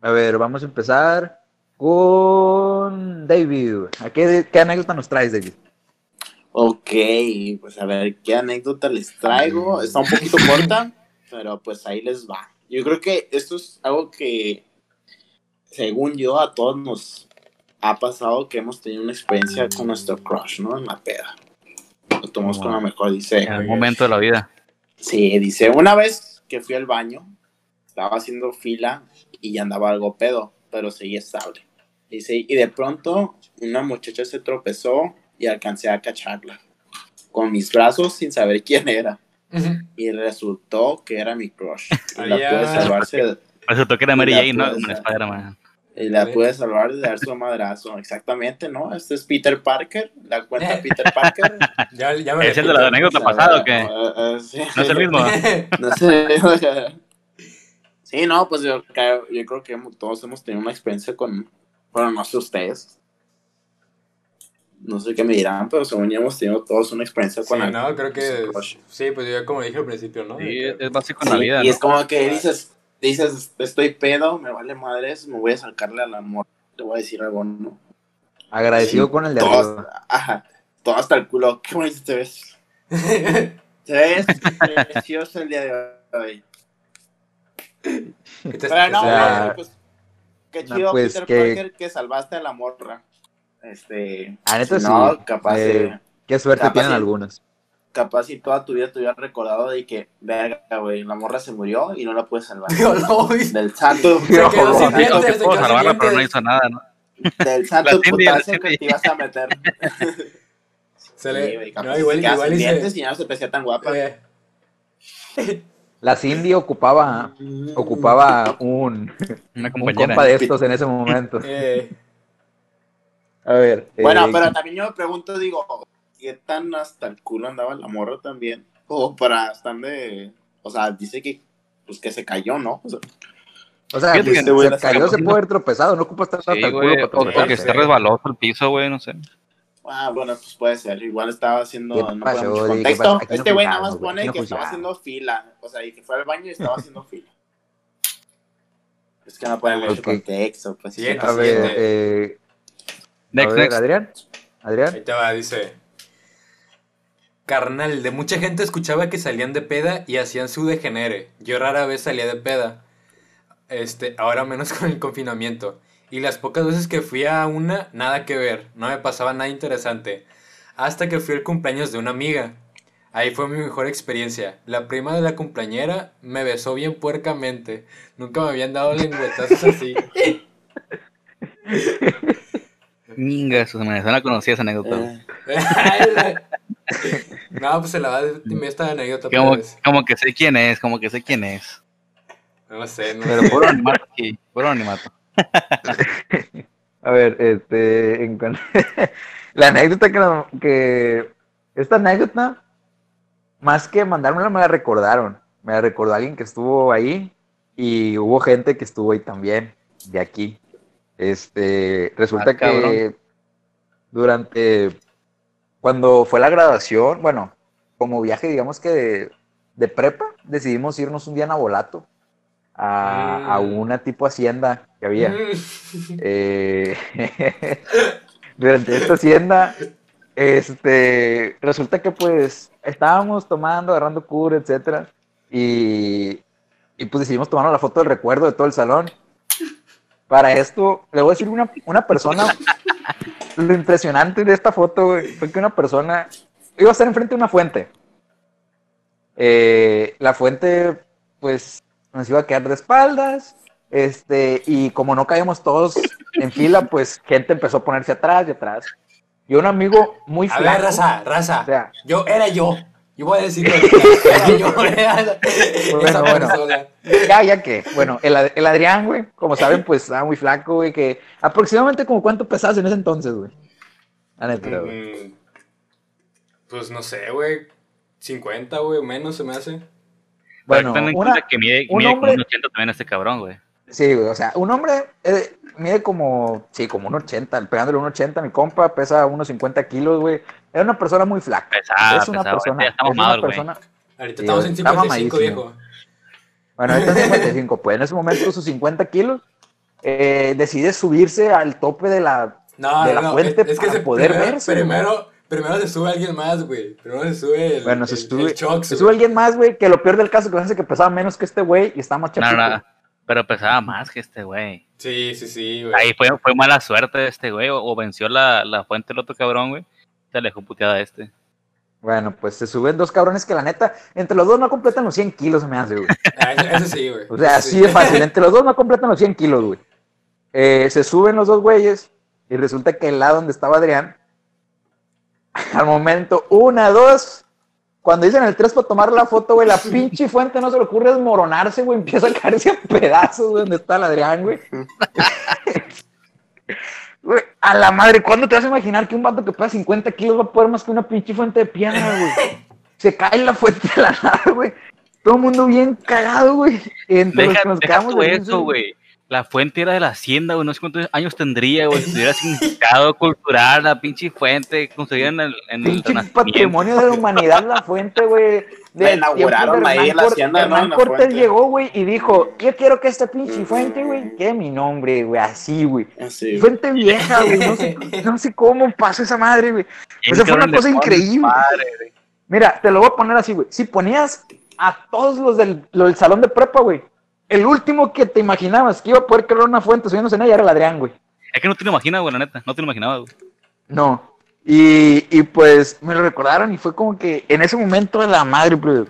a ver, vamos a empezar con David. ¿A qué, qué anécdota nos traes, David? Ok, pues a ver, ¿qué anécdota les traigo? Está un poquito corta, pero pues ahí les va. Yo creo que esto es algo que, según yo, a todos nos ha pasado que hemos tenido una experiencia con nuestro crush, ¿no? En la peda. Lo tomamos con la mejor, dice. En algún momento de la vida. Sí, dice, una vez que fui al baño, estaba haciendo fila y ya andaba algo pedo, pero seguía estable. Dice, y de pronto una muchacha se tropezó y alcancé a cacharla con mis brazos sin saber quién era. Ujú. Y resultó que era mi crush. Y la pude salvarse, Resultó que era Mary Jane, ¿no? Como. Spider-Man. y la Sí. pude salvar de dar su madrazo. Exactamente, ¿no? Este es Peter Parker, la cuenta Peter Parker. Ya, ya me ¿Es el de la anécdota pasada o qué? Eh, eh, sí. ¿No es el mismo? No sé. Sí, no, pues yo, creo- yo creo que todos hemos tenido una experiencia con. Bueno, no sé ustedes. No sé qué me dirán, pero según yo hemos tenido todos una experiencia Sí, con algo. no, creo que. Sí, pues yo como dije al principio, ¿no? Sí, es, que- es básico en Sí, la vida. y ¿no? es como que dices, dices, estoy pedo, me vale madres, me voy a sacarle al amor. Te voy a decir algo, ¿no? Agradecido Sí, con el de Todo, arriba. ajá, todo hasta el culo. Qué bonito te ves. Te ves precioso el día de hoy. que te- Pero no, o sea, pues, qué no, chido, pues, Peter que- Parker, que salvaste a la morra. Este, Ah, neta, si no, sí. capaz, Eh, de- Qué suerte capaz tienen sí. algunos. capaz si toda tu vida te hubieras recordado de que, verga, güey, la morra se murió y no la puedes salvar. Yo lo vi. Se Del santo, quedó no, dientes, se sin pero no hizo nada, ¿no? del santo putazo que te ibas a meter. Se Sí, le. güey, capaz no, si igual, te quedas igual sin y dientes se. y ya no se te hacía tan guapa. eh, La Cindy ocupaba, ocupaba un, Una un compañera. compa de estos en ese momento. eh, A ver. Bueno, eh, pero también yo me pregunto, digo, ¿qué tan hasta el culo andaba la morra también? O para estar de. O sea, dice que. Pues que se cayó, ¿no? O sea, O que se, se cayó, se puede haber tropezado. No ocupa estar hasta Sí, el culo güey. para O, que esté resbaloso el piso, güey, no sé. Ah, bueno, pues puede ser. Igual estaba haciendo. ¿Qué No pasó, mucho contexto. pasó? Este güey nada más pone no que estaba haciendo fila. O sea, y que fue al baño y estaba haciendo fila. Es que no pone mucho Ok. contexto. Pues sí. Siguiente, A ver, eh, a Next, ver, next. Adrián. Adrián. Ahí te va, dice. Carnal, de mucha gente escuchaba que salían de peda y hacían su degenere. Yo rara vez salía de peda. Este, ahora menos con el confinamiento. Y las pocas veces que fui a una, nada que ver. No me pasaba nada interesante. Hasta que fui al cumpleaños de una amiga. Ahí fue mi mejor experiencia. La prima de la cumpleañera me besó bien puercamente. Nunca me habían dado lengüetazos así. Minga, su me suena conocida esa anécdota. Eh, no, pues se la va a decir esta anécdota. Como, pues. como que sé quién es, como que sé quién es. No sé, no Pero puro animato aquí, puro animato. A ver, este, en la anécdota que, esta anécdota, más que mandármela, me la recordaron. Me la recordó alguien que estuvo ahí y hubo gente que estuvo ahí también, de aquí. Este, resulta Ah, que durante, cuando fue la graduación, bueno, como viaje, digamos que de, de prepa, decidimos irnos un día a Nabolato, a, a Mm. una tipo hacienda que había. Mm. Eh, durante esta hacienda, este, resulta que pues estábamos tomando, agarrando cura, etcétera, y, y pues decidimos tomar la foto del recuerdo de todo el salón. Para esto, le voy a decir una, una persona, lo impresionante de esta foto, güey, fue que una persona iba a estar enfrente de una fuente. Eh, la fuente, pues, nos iba a quedar de espaldas, este, y como no caíamos todos en fila, pues gente empezó a ponerse atrás y atrás. Y un amigo muy A flaco. ver, raza, raza. O sea, Yo era yo. Yo voy a decir que yo a- esa Bueno, bueno. Ya, ya que, bueno, el, el Adrián, güey, como saben, pues estaba muy flaco, güey, que aproximadamente como cuánto pesabas en ese entonces, güey. Mm, Pues no sé, güey. 50, güey, o menos se me hace. Bueno, Ten en una, cuenta que mide, un mide como hombre- un 80 también este cabrón, güey. sí, güey, o sea, un hombre eh, mide como, sí, como un 80, pegándole un 80, mi compa pesa unos 50 kilos, güey. Era una persona muy flaca. Pesada, es una pesada, persona, ya está es una mamado, güey. persona, Ahorita Sí, estamos güey, en está 55, mamadísimo. viejo. Bueno, ahorita es 55, pues en ese momento sus 50 kilos eh, decide subirse al tope de la... No, de la no, fuente es, es que para se, poder primero, verse, Primero, primero se sube alguien más, güey. Primero se sube el, Bueno, se el- sube, el Chox, se güey. sube alguien más, güey, que lo peor del caso que parece que pesaba menos que este güey y está más No, chapico. no, pero pesaba más que este güey. Sí, sí, sí, güey. Ahí fue, fue mala suerte de este güey, o, o venció la, la fuente el otro cabrón, güey. Se alejó puteada este. Bueno, pues se suben dos cabrones que la neta, entre los dos no completan los 100 kilos, se me hace, güey. Ese sí, güey. O sea, así sí. de fácil, entre los dos no completan los 100 kilos, güey. Eh, se suben los dos güeyes y resulta que el lado donde estaba Adrián, al momento, una, dos, cuando dicen el tres para tomar la foto, güey, la pinche fuente no se le ocurre desmoronarse, güey, empieza a caerse a pedazos, güey, donde está el Adrián, güey. Güey, a la madre, ¿cuándo te vas a imaginar que un vato que pesa 50 kilos va a poder más que una pinche fuente de piedra, güey? Se cae la fuente de la nada, güey. Todo el mundo bien cagado, güey. Entre los que nos deja quedamos tú de eso, güey. La fuente era de la hacienda, güey. No sé cuántos años tendría, güey. Si tuviera significado cultural, la pinche fuente construida en el, en Pinche patrimonio de la humanidad, la fuente, güey. La inauguraron ahí en Hernán la hacienda, ¿no? Hernán la Cortés fuente. llegó, güey, y dijo, yo quiero que esta pinche fuente, güey, quede mi nombre, güey, así, güey. Así. Fuente vieja, güey, no sé, no sé cómo pasó esa madre, güey. Esa fue una cosa increíble. padre, güey. Mira, te lo voy a poner así, güey. Si ponías a todos los del, los del salón de prepa, güey, el último que te imaginabas que iba a poder crear una fuente subiéndose en ella era el Adrián, güey. Es que no te lo imaginas, güey, la neta. No te lo imaginabas, güey. No. Y, y pues me lo recordaron y fue como que en ese momento de la madre, pues,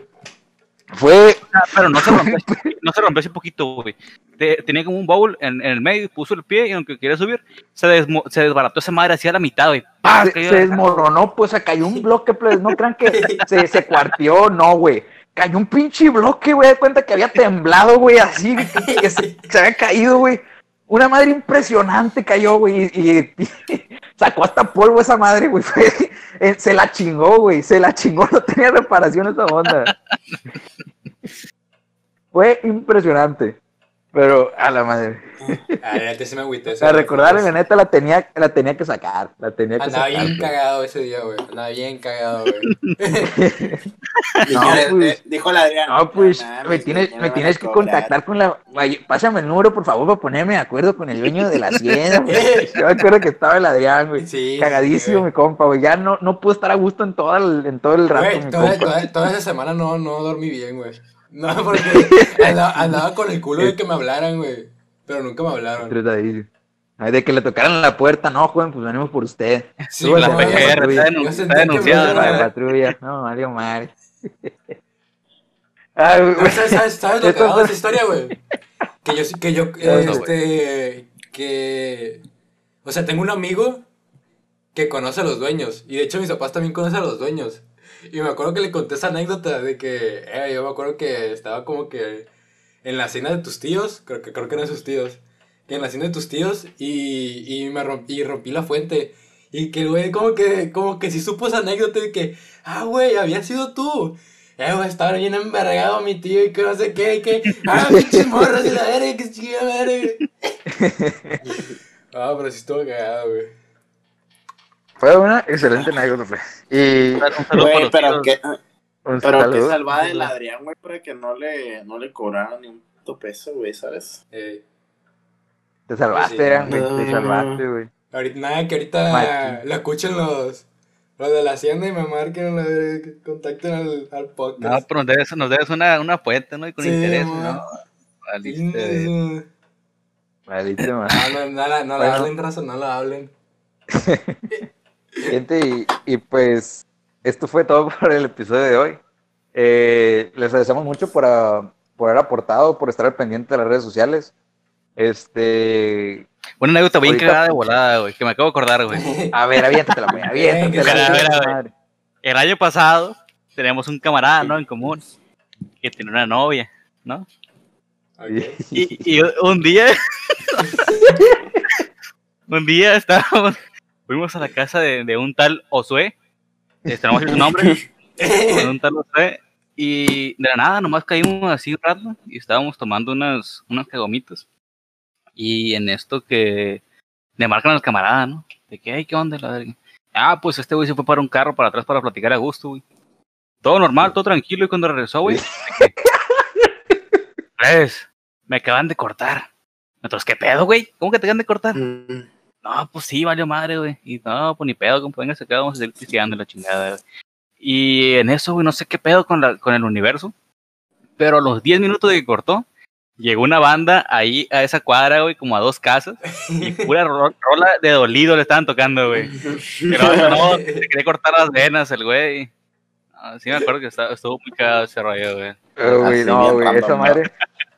fue Ah, Pero no se rompió, no se rompió así poquito, güey. Te- Tenía como un bowl en, en el medio, puso el pie y aunque quería subir, se, desmo- se desbarató esa madre así a la mitad, güey. Se, se desmoronó, pues se cayó un bloque, pues no crean que se, se cuarteó, no, güey. Cayó un pinche bloque, güey, de cuenta que había temblado, güey, así, que, que se, se había caído, güey. Una madre impresionante cayó, güey, y, y- y sacó hasta polvo esa madre, güey. fue- eh, se la chingó, güey, se la chingó, no tenía reparación esa onda. Fue impresionante, pero a la madre. Ah, la neta sí me agüité. ese A día, recordarle, pues. la neta, la tenía, la tenía que sacar, la tenía que Andaba sacar. bien cagado ese día, güey. Andaba bien cagado, güey. Dijo, No, pues. dijo la Adrián. No, pues me tienes, me tienes que contactar con la. Pásame el número, por favor, para ponerme de acuerdo con el dueño de la hacienda. güey. Yo me acuerdo que estaba el Adrián, güey. Sí. Cagadísimo, sí, mi compa, güey. Ya no, no pude estar a gusto en todo el, en todo el rato, Güey, mi toda, compa. toda- toda esa semana no, no dormí bien, güey. No, porque andaba, andaba con el culo de que me hablaran, güey. Pero nunca me hablaron. De que le tocaran la puerta, no, joven, pues venimos por usted. Sí, La PGR está, denun- denunciada, La patrulla, no, Mario Mario. Ay, güey. ¿Sabes, lo que hago de esa historia, güey? Que yo, que yo, este, que, o sea, tengo un amigo que conoce a los dueños, y de hecho mis papás también conocen a los dueños, y me acuerdo que le conté esa anécdota de que, eh, yo me acuerdo que estaba como que en la cena de tus tíos, creo que, creo que eran sus tíos, que en la cena de tus tíos, y, y me rompí, y rompí la fuente, y que el güey como que, como que si supo esa anécdota de que, ah, güey, había sido tú. Eh, güey, estaba bien envergado mi tío y que no sé qué, y que, ah, pinches morras de la verga, que chica madre. Ah, pero sí estuvo cagado, güey. Fue una excelente anécdota, güey. Y Un saludo para Güey, los pero un pero saludo. salvada del Adrián, güey, para que no le, no le cobraran ni un puto peso, güey, ¿sabes? Eh, Te salvaste, Sí. Adrián, güey. Te No. salvaste, güey. ahorita, nada, que ahorita la escuchen los, los de la hacienda y me marquen, que contacten al, al No, podcast. pero nos debes, nos debes una, una fuente, ¿no? Y con Sí, interés, man. ¿no? Valiste. Mm, Maldito, man. No, no, no, la- no la hablen, raza, no la hablen. Gente, y, y pues esto fue todo por el episodio de hoy. Eh, les agradecemos mucho por, ah, por haber aportado, por estar al pendiente de las redes sociales. Este, Una anécdota bien Ahorita- cagada de volada, güey, que me acabo de acordar, güey. a ver, aviéntatela, güey, aviéntatela. Venga, güey, a ver, a ver. madre. El año pasado tenemos un camarada, ¿no? En común, que tiene una novia, ¿no? Y, y un día, un día estábamos, fuimos a la casa de, de un tal Osue, este, no vamos a decir su nombre, de un tal Osue, y de la nada nomás caímos así un rato y estábamos tomando unas, unas cagomitas. Y en esto que le marcan al camarada, ¿no? De que, ay, ¿qué onda? La verga? Ah, pues este güey se fue para un carro para atrás para platicar a gusto, güey. Todo normal, todo tranquilo, y cuando regresó, güey. Pues, me acaban de cortar. Nosotros, ¿qué pedo, güey? ¿Cómo que te acaban de cortar? Mm. No, pues sí, valió madre, güey. Y no, pues ni pedo, compa, venga, acá, vamos a seguir pisteando y la chingada, güey. Y en eso, güey, no sé qué pedo con, la, con el universo. Pero a los 10 minutos de que cortó, llegó una banda ahí a esa cuadra, güey, como a dos casas. Y pura ro- rola de dolido le estaban tocando, güey. Pero no, se quería cortar las venas el güey. Ah, sí me acuerdo que estaba, estuvo muy cagado ese rollo, güey. Güey, Así no, güey, random, esa ¿no? madre.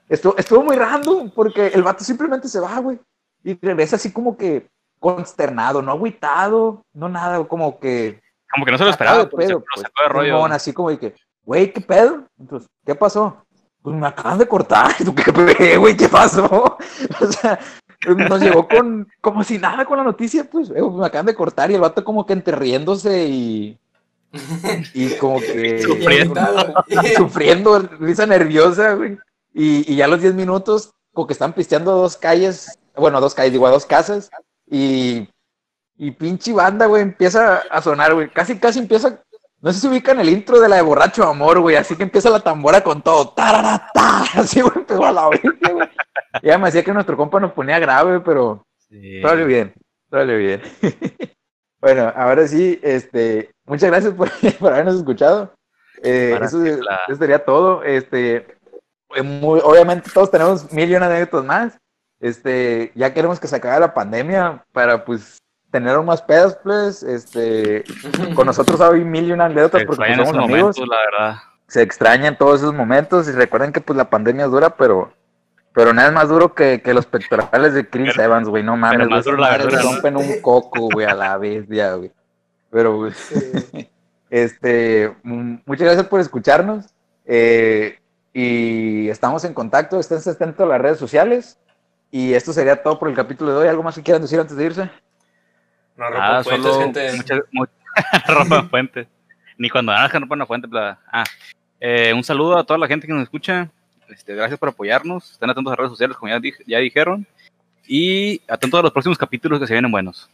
Estuvo, estuvo muy random porque el vato simplemente se va, güey. Y regresa así como que consternado, no agüitado, no nada, como que. Como que no se lo esperaba, pues, pedo, pues. sacó de rollo. Simón, así como de que, güey, ¿qué pedo? Entonces, ¿qué pasó? Pues me acaban de cortar. ¿Y tú qué güey? ¿Qué pasó? O sea, nos llegó con, como si nada con la noticia, pues, eh, me acaban de cortar y el vato como que entre riéndose y. Y como que. Sufriendo. sufriendo, risa nerviosa, güey. Y, y ya a los 10 minutos, como que están pisteando a dos calles, bueno, a dos calles, digo, a dos casas, y, y pinche banda, güey, empieza a sonar, güey. Casi, casi empieza, no sé si ubican el intro de la de Borracho Amor, güey, así que empieza la tambora con todo, tararata, así, güey, empezó a la bestia, güey. Ya me decía que nuestro compa nos ponía grave, pero Sí. Sale bien, sale bien. bueno, ahora sí, este, muchas gracias por, por habernos escuchado. Eh, eso, sería todo. Este, eh, muy- obviamente todos tenemos mil y una anécdotas más. Este, ya queremos que se acabe la pandemia para pues tener más pedas, pues. Este, con nosotros hay mil y una anécdotas Se porque pues, somos amigos momentos, la verdad. se extrañan todos esos momentos y recuerden que pues la pandemia es dura, pero pero nada es más duro que, que los pectorales de Chris Pero- Evans, güey, no mames, pero güey, más duro la ¿no? rompen un coco, güey, a la bestia, güey. Pero pues, este, mm, muchas gracias por escucharnos eh, y estamos en contacto, estén atentos a las redes sociales y esto sería todo por el capítulo de hoy. ¿Algo más que quieran decir antes de irse? No Ah, rompan puentes, solo gente. muchas mu- rompan fuentes. Ni cuando ganas que rompan una fuente. bla. Ah, eh, un saludo a toda la gente que nos escucha. Este, gracias por apoyarnos. Estén atentos a redes sociales, como ya, dij- ya dijeron. Y atentos a los próximos capítulos que se vienen buenos.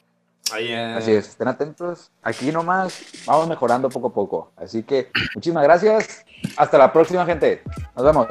Ahí, eh, Así es, estén atentos. Aquí nomás vamos mejorando poco a poco. Así que muchísimas gracias. Hasta la próxima, gente. Nos vemos.